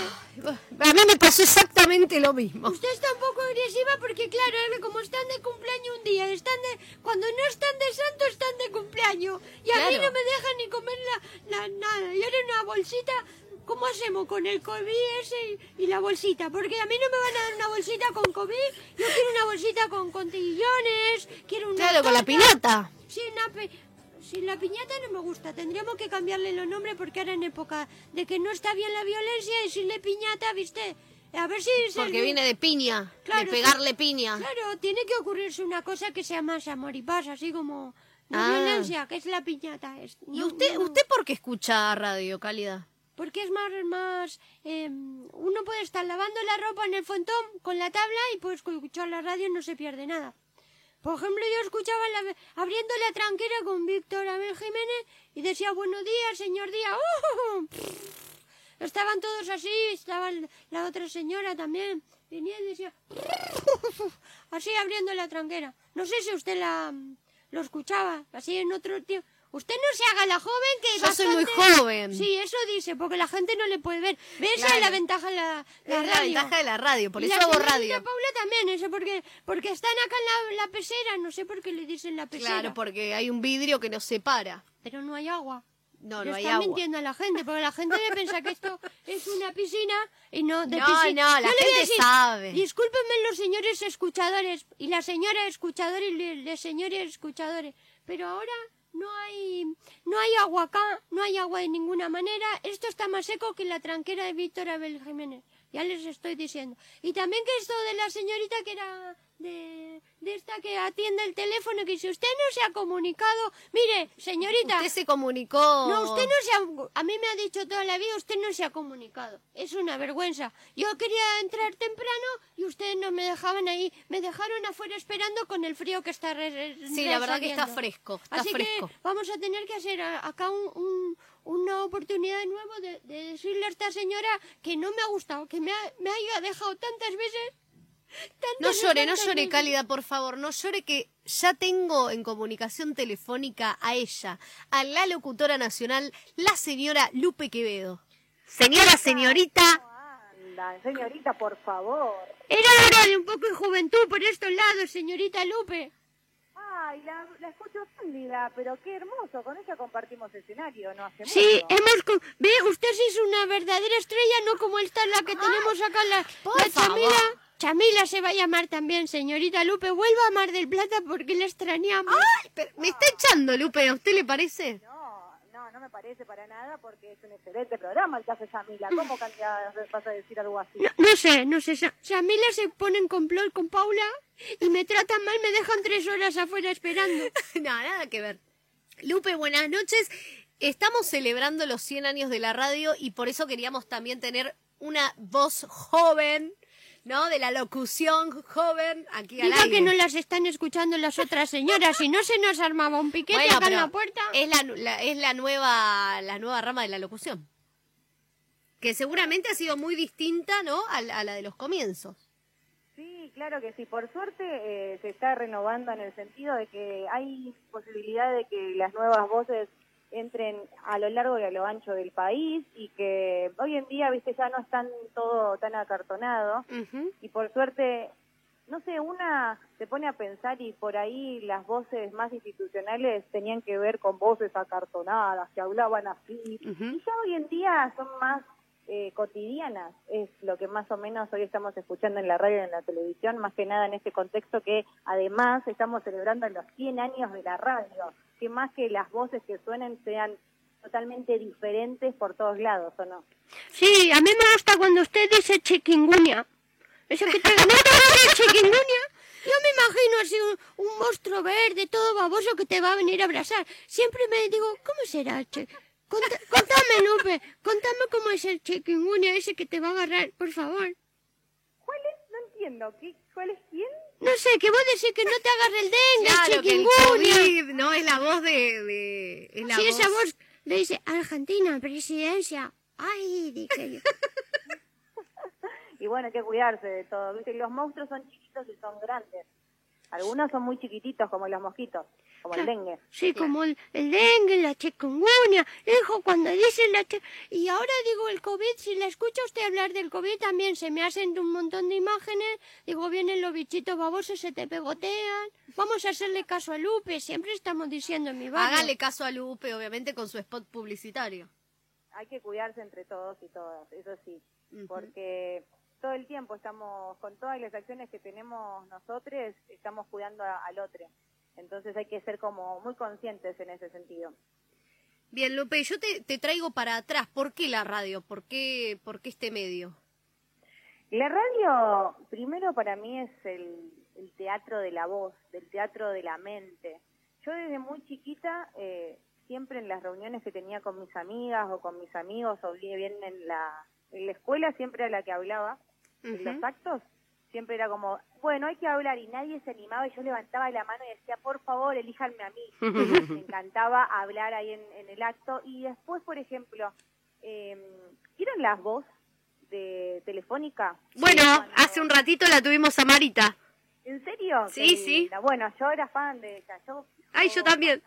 A mí me pasó exactamente lo mismo. Usted está un poco agresiva porque, claro, ahora como están de cumpleaños un día, están de, cuando no están de santo, están de cumpleaños. Y a mí no me dejan ni comer la, la- nada. Y ahora una bolsita, ¿cómo hacemos con el COVID ese y, la bolsita? Porque a mí no me van a dar una bolsita con COVID, yo quiero una bolsita con contillones, quiero una... Claro, con la piñata. Sí, una sí, la piñata no me gusta. Tendríamos que cambiarle los nombres porque ahora en época de que no está bien la violencia, decirle piñata, ¿viste? A ver si... Porque viene de piña, Claro, de pegarle sí. piña. Claro, tiene que ocurrirse una cosa que sea más amor y paz, así como Ah. violencia, que es la piñata. es- ¿Y no- usted, no- usted por qué escucha radio, Cálida? Porque es más, más, eh, uno puede estar lavando la ropa en el fontón con la tabla y puede escuchar la radio y no se pierde nada. Por ejemplo, yo escuchaba la- abriendo la tranquera con Víctor Abel Jiménez y decía buenos días, señor Díaz. ¡Uh! Estaban todos así, estaba la otra señora también. Venía y decía así abriendo la tranquera. No sé si usted la lo escuchaba, así en otro tiempo. Usted no se haga la joven que Yo soy muy bastante- joven. Sí, eso dice, porque la gente no le puede ver. ¿Ves? Esa es la ventaja de la, la Es la radio. ventaja de la radio, por Y eso la hago radio. Paula también, eso porque, porque están acá en la, la pecera, no sé por qué le dicen la pecera. Claro, porque hay un vidrio que nos separa. Pero no hay agua. No, no hay están agua. mintiendo a la gente, porque la gente debe pensar que esto es una piscina y no de No, piscina. no, la Yo gente decir, sabe. Discúlpenme los señores escuchadores y la señora escuchadora y los señores escuchadores, pero ahora no hay no hay agua acá, no hay agua de ninguna manera. Esto está más seco que la tranquera de Víctor Abel Jiménez. ya les estoy diciendo. Y también que esto de la señorita que era de, de esta que atiende el teléfono, que si usted no se ha comunicado, mire, señorita. Usted se comunicó. No, usted no se ha, a mí me ha dicho toda la vida, usted no se ha comunicado. Es una vergüenza. Yo quería entrar temprano y ustedes no me dejaban ahí, me dejaron afuera esperando con el frío que está Sí, la verdad que está fresco, está Así fresco. que vamos a tener que hacer acá un, un- una oportunidad de nuevo de, de decirle a esta señora que no me ha gustado, que me, ha- me haya dejado tantas veces. No llore, no llore. Cálida, por favor, no llore que ya tengo en comunicación telefónica a ella, a la locutora nacional, la señora Lupe Quevedo. Señora, señorita. Anda, señorita, por favor. Era hora de un poco de juventud por estos lados, señorita Lupe. Ay, la, la escucho cándida, pero qué hermoso. Con ella compartimos escenario, ¿no? Hace Sí, mucho. hemos... co- Ve, usted sí es una verdadera estrella, no como esta la que tenemos acá, la, por la favor. Chamila. Se va a llamar también, señorita Lupe. Vuelva a Mar del Plata porque la extrañamos. ¡Ay! pero me está echando, Lupe, ¿a usted le parece? No, no, no me parece para nada porque es un excelente programa el que hace Yamila. ¿Cómo candida vas a decir algo así? No, no sé, no sé. Chamila se pone en complot con Paula y me tratan mal, me dejan tres horas afuera esperando. no, nada que ver. Lupe, buenas noches. Estamos celebrando los 100 años de la radio y por eso queríamos también tener una voz joven, ¿no? De la locución joven aquí al aire. que no las están escuchando las otras señoras, si no se nos armaba un piquete Bueno, acá en la puerta. Es la, es la nueva la nueva rama de la locución. Que seguramente ha sido muy distinta, ¿no? A, la- a la de los comienzos. Sí, claro que sí. Por suerte eh, se está renovando en el sentido de que hay posibilidad de que las nuevas voces entren a lo largo y a lo ancho del país y que hoy en día, viste, ya no están todo tan acartonado. Y por suerte, no sé, una se pone a pensar y por ahí las voces más institucionales tenían que ver con voces acartonadas, que hablaban así. Y ya hoy en día son más eh, cotidianas, es lo que más o menos hoy estamos escuchando en la radio y en la televisión, más que nada en este contexto que además estamos celebrando los 100 años de la radio, que más que las voces que suenen sean totalmente diferentes por todos lados, ¿o no? Sí, a mí me gusta cuando usted dice chiquinguña. Eso que te chiquinguña. Yo me imagino así un, un monstruo verde, todo baboso que te va a venir a abrazar. Siempre me digo, ¿cómo será? Che? Conta- contame, Lupe, contame cómo es el chiquinguña ese que te va a agarrar, por favor. ¿Cuál es? No entiendo. ¿Qué, ¿Cuál es quién? No sé, que vos decís que no te agarre el dengue, Claro, el que el chiquinguña. COVID, ¿no? Es la voz de... de es la Sí, voz... esa voz le dice, Argentina, presidencia. Ay, dije yo. Y bueno, hay que cuidarse de todo. ¿viste? Los monstruos son chiquitos y son grandes. Algunos son muy chiquititos, como los mosquitos, como el dengue. Sí, como el, el dengue, la chikungunya. Hijo, cuando dice la Y ahora digo el COVID, si la escucha usted hablar del COVID también se me hacen un montón de imágenes. Digo, vienen los bichitos babosos, se te pegotean. Vamos a hacerle caso a Lupe, siempre estamos diciendo en mi barrio. Hágale caso a Lupe, obviamente, con su spot publicitario. Hay que cuidarse entre todos y todas, eso sí. Porque todo el tiempo estamos, con todas las acciones que tenemos nosotros, estamos cuidando a- al otro. Entonces hay que ser como muy conscientes en ese sentido. Bien, Lupe, yo te, te traigo para atrás. ¿Por qué la radio? ¿Por qué, por qué este medio? La radio, primero para mí es el, el teatro de la voz, del teatro de la mente. Yo desde muy chiquita, eh, siempre en las reuniones que tenía con mis amigas o con mis amigos, o bien en la, en la escuela, siempre a la que hablaba, en los actos, siempre era como, bueno, hay que hablar, y nadie se animaba, y yo levantaba la mano y decía, por favor, elíjanme a mí. Me encantaba hablar ahí en, en el acto. Y después, por ejemplo, eh, ¿vieron las voz de Telefónica? Bueno, hace un ratito la tuvimos a Marita. ¿En serio? Sí, sí. Bueno, yo era fan de ella. Yo, Ay, yo también.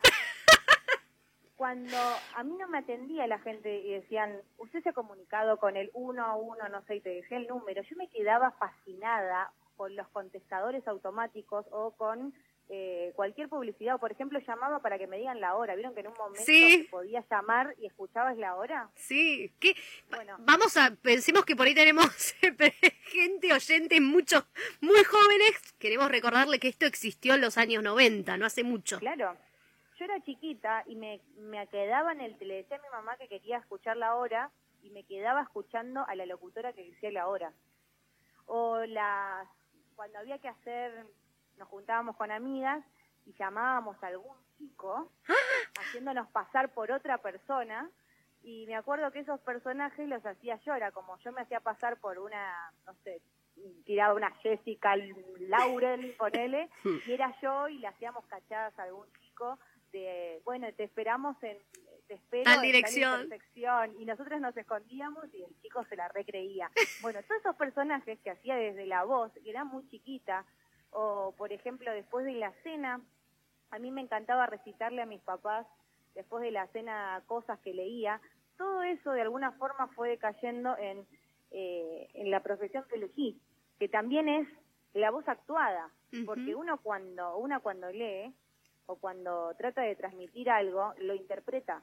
Cuando a mí no me atendía la gente y decían, usted se ha comunicado con el 1 a 1, no sé, y te decía el número, yo me quedaba fascinada con los contestadores automáticos o con eh, cualquier publicidad. O, por ejemplo, llamaba para que me digan la hora. ¿Vieron que en un momento Sí. se podía llamar y escuchabas la hora? Sí, ¿qué? Vamos a, pensemos que por ahí tenemos gente, oyentes, muchos, muy jóvenes. Queremos recordarle que esto existió en los años 90, no hace mucho. Claro. Yo era chiquita y me, me quedaba en el... Le decía a mi mamá que quería escuchar la hora y me quedaba escuchando a la locutora que decía la hora. O las, cuando había que hacer, nos juntábamos con amigas y llamábamos a algún chico, haciéndonos pasar por otra persona, y me acuerdo que esos personajes los hacía yo, era como yo me hacía pasar por una, no sé, tiraba una Jessica Laurel, ponele, y era yo y le hacíamos cachadas a algún chico de, bueno, te esperamos en, te espero Tal en dirección. intersección, y nosotros nos escondíamos y el chico se la recreía. Bueno, todos esos personajes que hacía desde la voz, que era muy chiquita, o por ejemplo después de la cena, a mí me encantaba recitarle a mis papás después de la cena cosas que leía, todo eso de alguna forma fue decayendo en, eh, en la profesión que elegí, que también es la voz actuada, porque uno cuando, una cuando lee o cuando trata de transmitir algo, lo interpreta.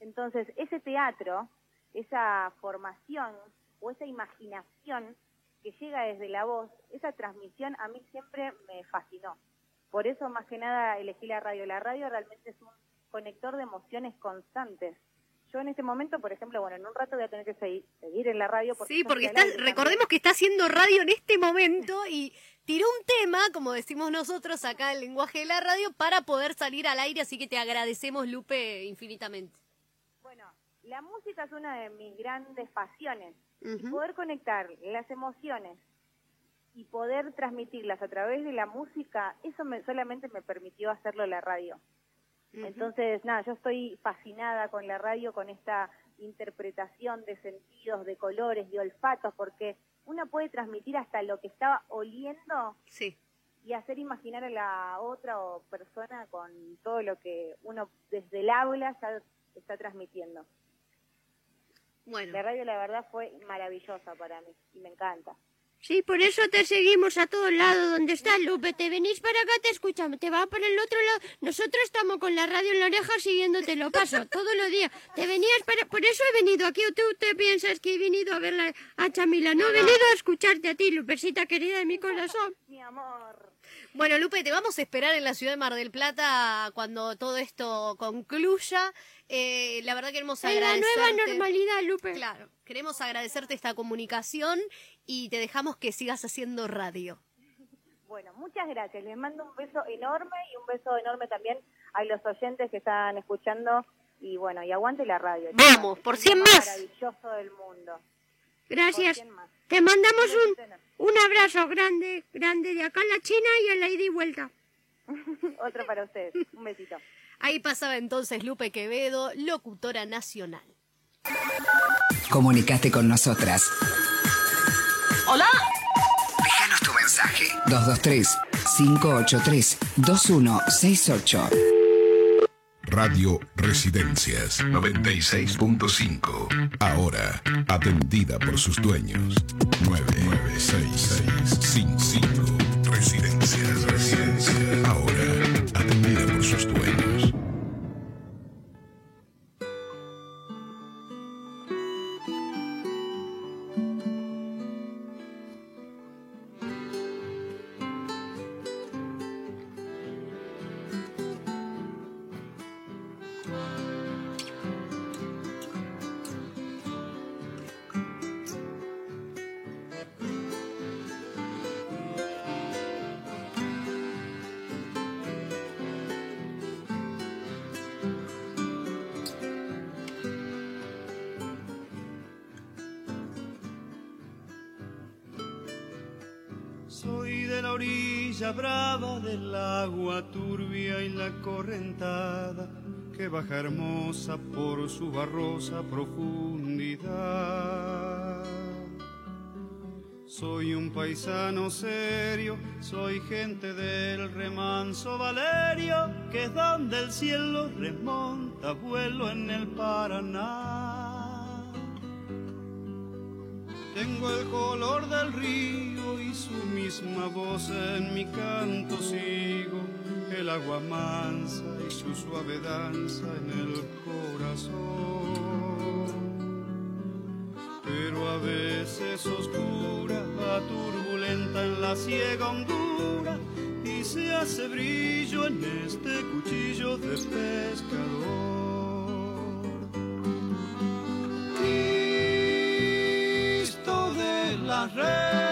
Entonces, ese teatro, esa formación o esa imaginación que llega desde la voz, esa transmisión a mí siempre me fascinó. Por eso, más que nada, elegí la radio. La radio realmente es un conector de emociones constantes. Yo en este momento, por ejemplo, bueno, en un rato voy a tener que seguir, seguir en la radio. Porque Sí, porque está, recordemos que está haciendo radio en este momento y tiró un tema, como decimos nosotros acá en el lenguaje de la radio, para poder salir al aire, así que te agradecemos, Lupe, infinitamente. Bueno, la música es una de mis grandes pasiones. Y poder conectar las emociones y poder transmitirlas a través de la música, eso me, solamente me permitió hacerlo en la radio. Entonces, nada, yo estoy fascinada con la radio, con esta interpretación de sentidos, de colores, de olfatos, porque uno puede transmitir hasta lo que estaba oliendo Sí. y hacer imaginar a la otra o persona con todo lo que uno desde el habla ya está transmitiendo. Bueno. La radio la verdad fue maravillosa para mí y me encanta. Sí, por eso te seguimos a todos lados donde estás, Lupe. Te venís para acá, te escuchamos. Te vas por el otro lado. Nosotros estamos con la radio en la oreja siguiéndote lo paso todos los días. Te venías para... Por eso he venido aquí. Tú te piensas que he venido a verla a Chamila. No, he venido a escucharte a ti, Lupecita querida de mi corazón. Mi amor. Bueno, Lupe, te vamos a esperar en la ciudad de Mar del Plata cuando todo esto concluya. Eh, la verdad queremos En la agradecerte. nueva normalidad, Lupe. Claro, queremos agradecerte esta comunicación y te dejamos que sigas haciendo radio. Bueno, muchas gracias. Les mando un beso enorme y un beso enorme también a los oyentes que están escuchando. Y bueno, y aguante la radio. Vamos, por Es lo 100 más. Maravilloso del mundo. Gracias. Por cien más. Te mandamos un, un abrazo grande, grande de acá a la China y a la ida y vuelta. Otro para ustedes. Un besito. Ahí pasaba entonces Lupe Quevedo, locutora nacional. Comunicate con nosotras. Hola. Déjanos tu mensaje. 223-583-2168. Radio Residencias 96.5. Ahora atendida por sus dueños. 996655. Su barrosa profundidad. Soy un paisano serio, soy gente del remanso Valerio, que es donde el cielo remonta vuelo en el Paraná. Tengo el color del río y su misma voz en mi canto sigo, el agua mansa y su suave danza en el corazón. Pero a veces oscura, turbulenta en la ciega hondura y se hace brillo en este cuchillo de pescador. las redes.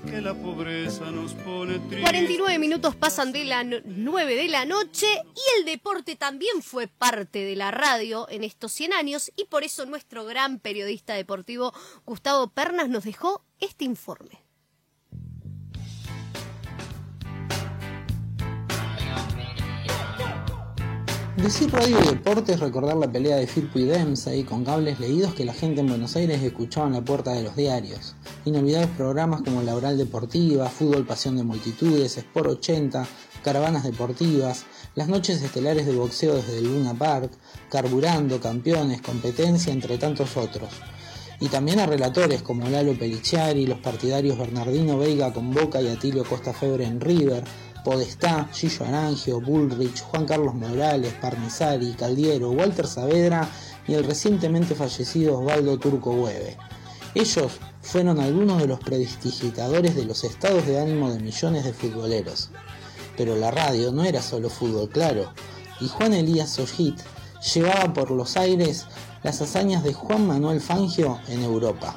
Perdiste, es que la pobreza nos pone tristes. 49 minutos pasan de la 9 de la noche y el deporte también fue parte de la radio en estos 100 años y por eso nuestro gran periodista deportivo Gustavo Pernas nos dejó este informe. Decir radio y deporte es recordar la pelea de Firpo y Dempsey con cables leídos que la gente en Buenos Aires escuchaba en la puerta de los diarios. Inolvidables programas como Laboral Deportiva, Fútbol Pasión de Multitudes, Sport 80, Caravanas Deportivas, las noches estelares de boxeo desde el Luna Park, Carburando, Campeones, Competencia, entre tantos otros. Y también a relatores como Lalo Peliciari, los partidarios Bernardino Veiga con Boca y Atilio Costa Febre en River, Podestá, Gillo Arangio, Bullrich, Juan Carlos Morales, Parmisari, Caldiero, Walter Saavedra y el recientemente fallecido Osvaldo Turco Hueve. Ellos fueron algunos de los prestidigitadores de los estados de ánimo de millones de futboleros. Pero la radio no era solo fútbol, claro, y Juan Elías Ojit llevaba por los aires las hazañas de Juan Manuel Fangio en Europa.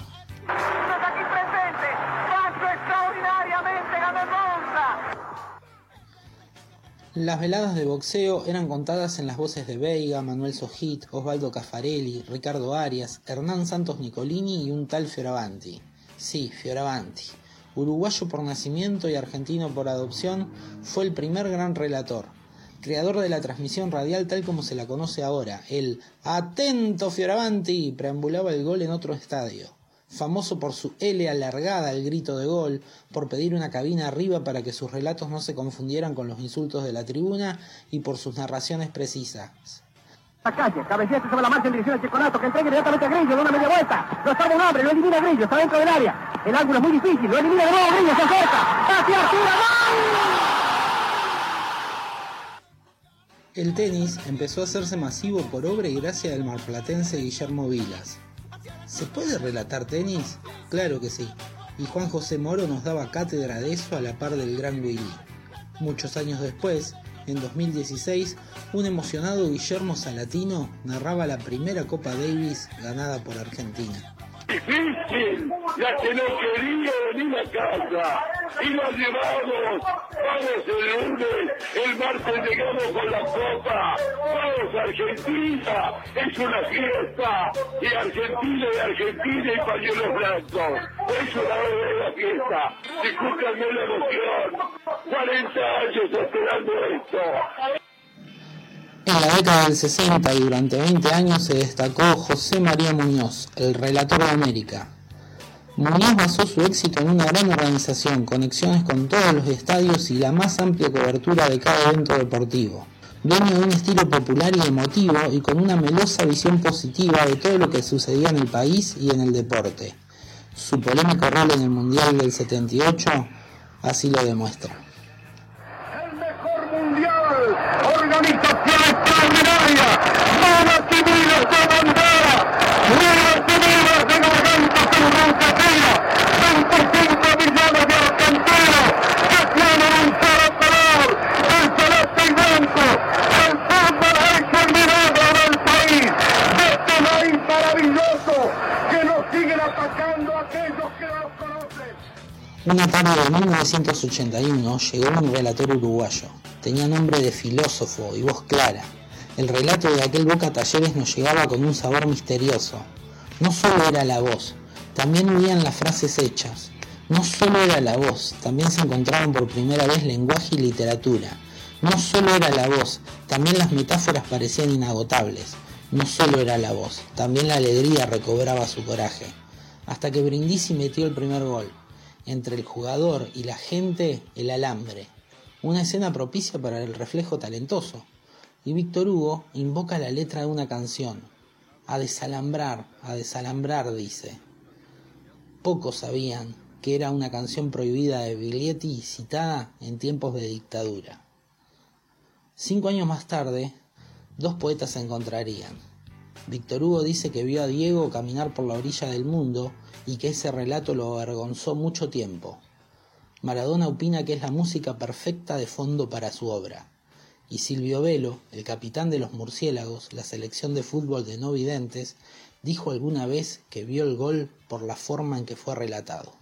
Las veladas de boxeo eran contadas en las voces de Veiga, Manuel Sojit, Osvaldo Caffarelli, Ricardo Arias, Hernán Santos Nicolini y un tal Fioravanti. Sí, Fioravanti. Uruguayo por nacimiento y argentino por adopción, fue el primer gran relator, creador de la transmisión radial tal como se la conoce ahora. El Atento Fioravanti preambulaba el gol en otro estadio famoso por su L alargada al grito de gol, por pedir una cabina arriba para que sus relatos no se confundieran con los insultos de la tribuna y por sus narraciones precisas. La calle, cabeceate sobre la marcha en dirección al Checonato, que entrega inmediatamente a Grillo, da una media vuelta, lo salva un hombre, lo elimina Grillo, está dentro del área, el ángulo es muy difícil, lo elimina de nuevo Grillo, se acerca, hacia Arturo, El tenis empezó a hacerse masivo por obra y gracia del marplatense Guillermo Vilas. ¿Se puede relatar tenis? Claro que sí. Y Juan José Moro nos daba cátedra de eso a la par del gran Willy. Muchos años después, en 2016, un emocionado Guillermo Salatino narraba la primera Copa Davis ganada por Argentina. Difícil, la que no quería venir a casa. Y la llevamos. Vamos el lunes, el martes llegamos con la copa. Vamos Argentina, es una fiesta. Y Argentina y Argentina y pañuelos blancos. Es una verdadera fiesta. Discúlpenme la emoción. 40 años esperando esto. En la década del 60 y durante 20 años se destacó José María Muñoz, el relator de América. Muñoz basó su éxito en una gran organización, conexiones con todos los estadios y la más amplia cobertura de cada evento deportivo. Dueño de un estilo popular y emotivo y con una melosa visión positiva de todo lo que sucedía en el país y en el deporte. Su polémico rol en el Mundial del 78 así lo demuestra. Extraordinaria, manos civiles de bandera, miles civiles de gargantas en blanquecina, 25 millones de argentinos que tienen un solo color, el celeste y blanco, el fútbol hecho el milagro del país, de este país maravilloso que nos siguen atacando aquellos que nos conocen. Una tarde de 1981 llegó un relator uruguayo. Tenía nombre de filósofo y voz clara. El relato de aquel Boca Talleres nos llegaba con un sabor misterioso. No solo era la voz, también huían las frases hechas. No solo era la voz, también se encontraban por primera vez lenguaje y literatura. No solo era la voz, también las metáforas parecían inagotables. No solo era la voz, también la alegría recobraba su coraje. Hasta que Brindisi metió el primer gol. Entre el jugador y la gente, el alambre. Una escena propicia para el reflejo talentoso. Y Víctor Hugo invoca la letra de una canción. A desalambrar, a desalambrar, dice. Pocos sabían que era una canción prohibida de Biglietti citada en tiempos de dictadura. Cinco años más tarde, dos poetas se encontrarían. Víctor Hugo dice que vio a Diego caminar por la orilla del mundo y que ese relato lo avergonzó mucho tiempo. Maradona opina que es la música perfecta de fondo para su obra. Y Silvio Velo, el capitán de los murciélagos, la selección de fútbol de no videntes, dijo alguna vez que vio el gol por la forma en que fue relatado.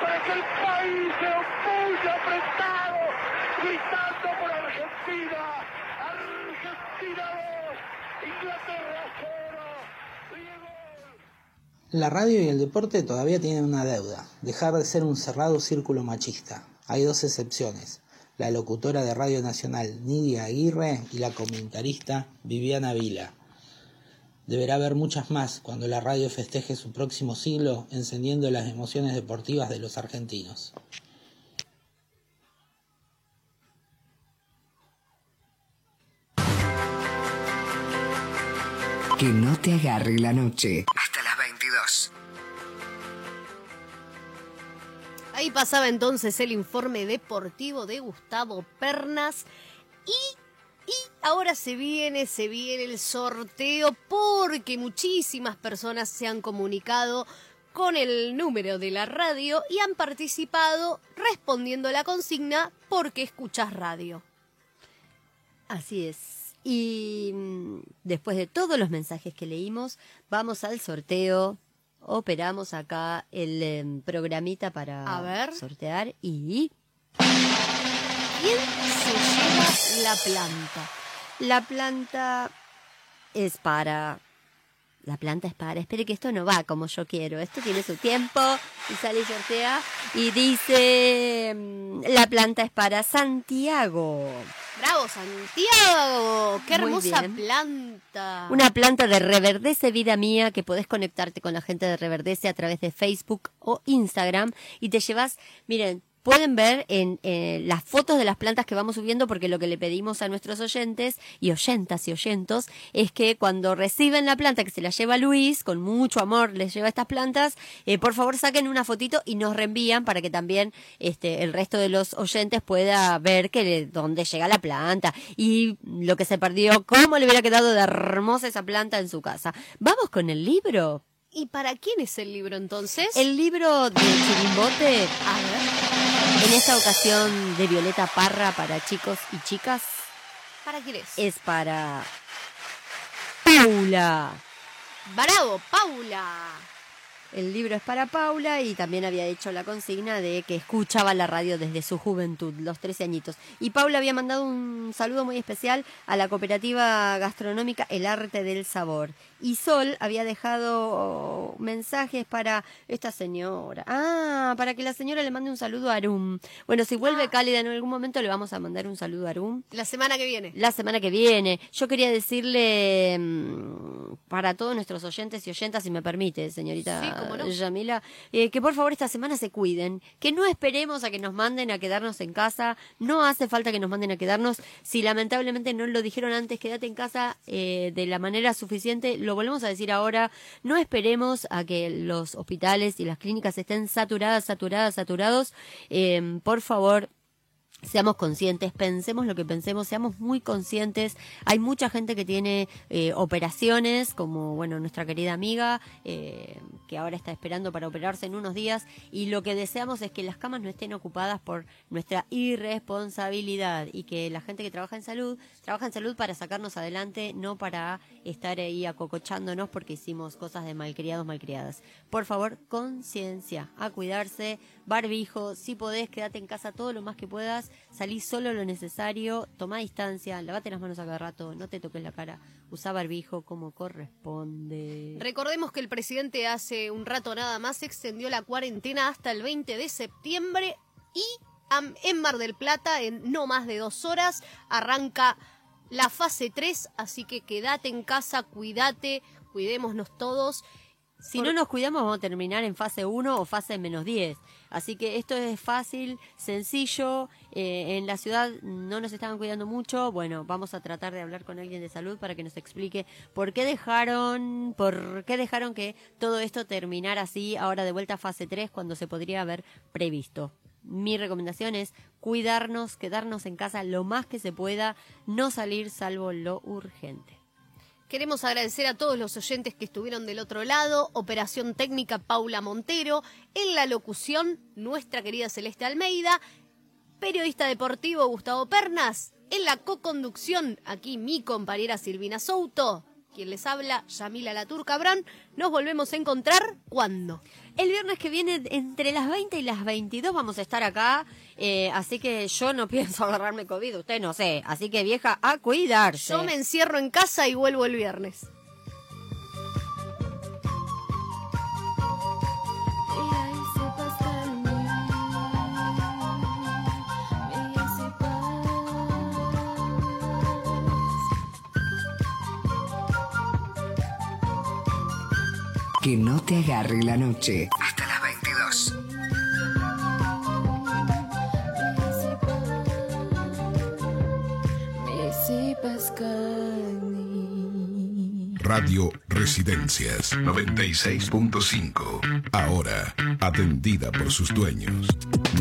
Para que el país un puño apretado, por Argentina, Argentina 2, Inglaterra 0, Diego. La radio y el deporte todavía tienen una deuda, dejar de ser un cerrado círculo machista. Hay dos excepciones, la locutora de Radio Nacional Nidia Aguirre y la comentarista Viviana Vila. Deberá haber muchas más cuando la radio festeje su próximo siglo encendiendo las emociones deportivas de los argentinos. Que no te agarre la noche. Hasta las 22. Ahí pasaba entonces el informe deportivo de Gustavo Pernas y, y ahora se viene, se viene el sorteo porque muchísimas personas se han comunicado con el número de la radio y han participado respondiendo la consigna porque escuchas radio. Así es. Y mm, después de todos los mensajes que leímos, vamos al sorteo. Operamos acá el em, programita para A ver. sortear y ¿Quién se lleva la planta? la planta es para... La planta es para... Espere que esto no va como yo quiero. Esto tiene su tiempo y sale y sortea. Y dice... mm, La planta es para Santiago. ¡Bravo, Santiago! ¡Qué hermosa planta! Una planta de Reverdece Vida Mía que podés conectarte con la gente de Reverdece a través de Facebook o Instagram y te llevas, miren, pueden ver en eh, las fotos de las plantas que vamos subiendo porque lo que le pedimos a nuestros oyentes y oyentas y oyentos es que cuando reciben la planta que se la lleva Luis, con mucho amor les lleva estas plantas, eh, por favor saquen una fotito y nos reenvían para que también este, el resto de los oyentes pueda ver que dónde llega la planta y lo que se perdió, cómo le hubiera quedado de hermosa esa planta en su casa. Vamos con el libro. ¿Y para quién es el libro entonces? El libro de Chirimbote, A ver, en esta ocasión de Violeta Parra para chicos y chicas, ¿para quién es? es para Paula. ¡Bravo, Paula! El libro es para Paula y también había hecho la consigna de que escuchaba la radio desde su juventud, los 13 añitos. Y Paula había mandado un saludo muy especial a la cooperativa gastronómica El Arte del Sabor. Y Sol había dejado mensajes para esta señora. Ah, para que la señora le mande un saludo a Arum. Bueno, si vuelve cálida en algún momento le vamos a mandar un saludo a Arum. La semana que viene. La semana que viene. Yo quería decirle mm, para todos nuestros oyentes y oyentas, si me permite, señorita Sí, no. Yamila, eh, que por favor esta semana se cuiden, que no esperemos a que nos manden a quedarnos en casa, no hace falta que nos manden a quedarnos, si lamentablemente no lo dijeron antes, quédate en casa eh, de la manera suficiente, lo volvemos a decir ahora, no esperemos a que los hospitales y las clínicas estén saturadas, saturadas, saturados, Eh, por favor, Seamos conscientes, pensemos lo que pensemos, seamos muy conscientes. Hay mucha gente que tiene eh, operaciones, como bueno nuestra querida amiga, eh, que ahora está esperando para operarse en unos días, y lo que deseamos es que las camas no estén ocupadas por nuestra irresponsabilidad y que la gente que trabaja en salud, trabaja en salud para sacarnos adelante, no para estar ahí acocochándonos porque hicimos cosas de malcriados, malcriadas. Por favor, conciencia, a cuidarse, barbijo, si podés, quédate en casa todo lo más que puedas salí solo lo necesario, toma distancia, lavate las manos a cada rato, no te toques la cara, usa barbijo como corresponde. Recordemos que el presidente hace un rato nada más extendió la cuarentena hasta el 20 de septiembre y en Mar del Plata, en no más de dos horas, arranca la fase 3, así que quédate en casa, cuídate, cuidémonos todos. Si no nos cuidamos vamos a terminar en fase 1 o fase menos 10. Así que esto es fácil, sencillo. eh, en la ciudad no nos estaban cuidando mucho. Bueno, vamos a tratar de hablar con alguien de salud para que nos explique por qué dejaron, por qué dejaron que todo esto terminara así ahora de vuelta a fase 3 cuando se podría haber previsto. Mi recomendación es cuidarnos, quedarnos en casa lo más que se pueda, no salir salvo lo urgente. Queremos agradecer a todos los oyentes que estuvieron del otro lado. Operación técnica Paula Montero. En la locución, nuestra querida Celeste Almeida. Periodista deportivo Gustavo Pernas. En la co-conducción, aquí mi compañera Silvina Souto. Quien les habla, Yamila Latur Cabrán. Nos volvemos a encontrar cuando. El viernes que viene, entre las 20 y las 22, vamos a estar acá. eh, así que yo no pienso agarrarme COVID, usted no sé. Así que vieja, a cuidarse. Yo me encierro en casa y vuelvo el viernes. Que no te agarre la noche. Hasta las 22. Radio Residencias 96.5. Ahora atendida por sus dueños.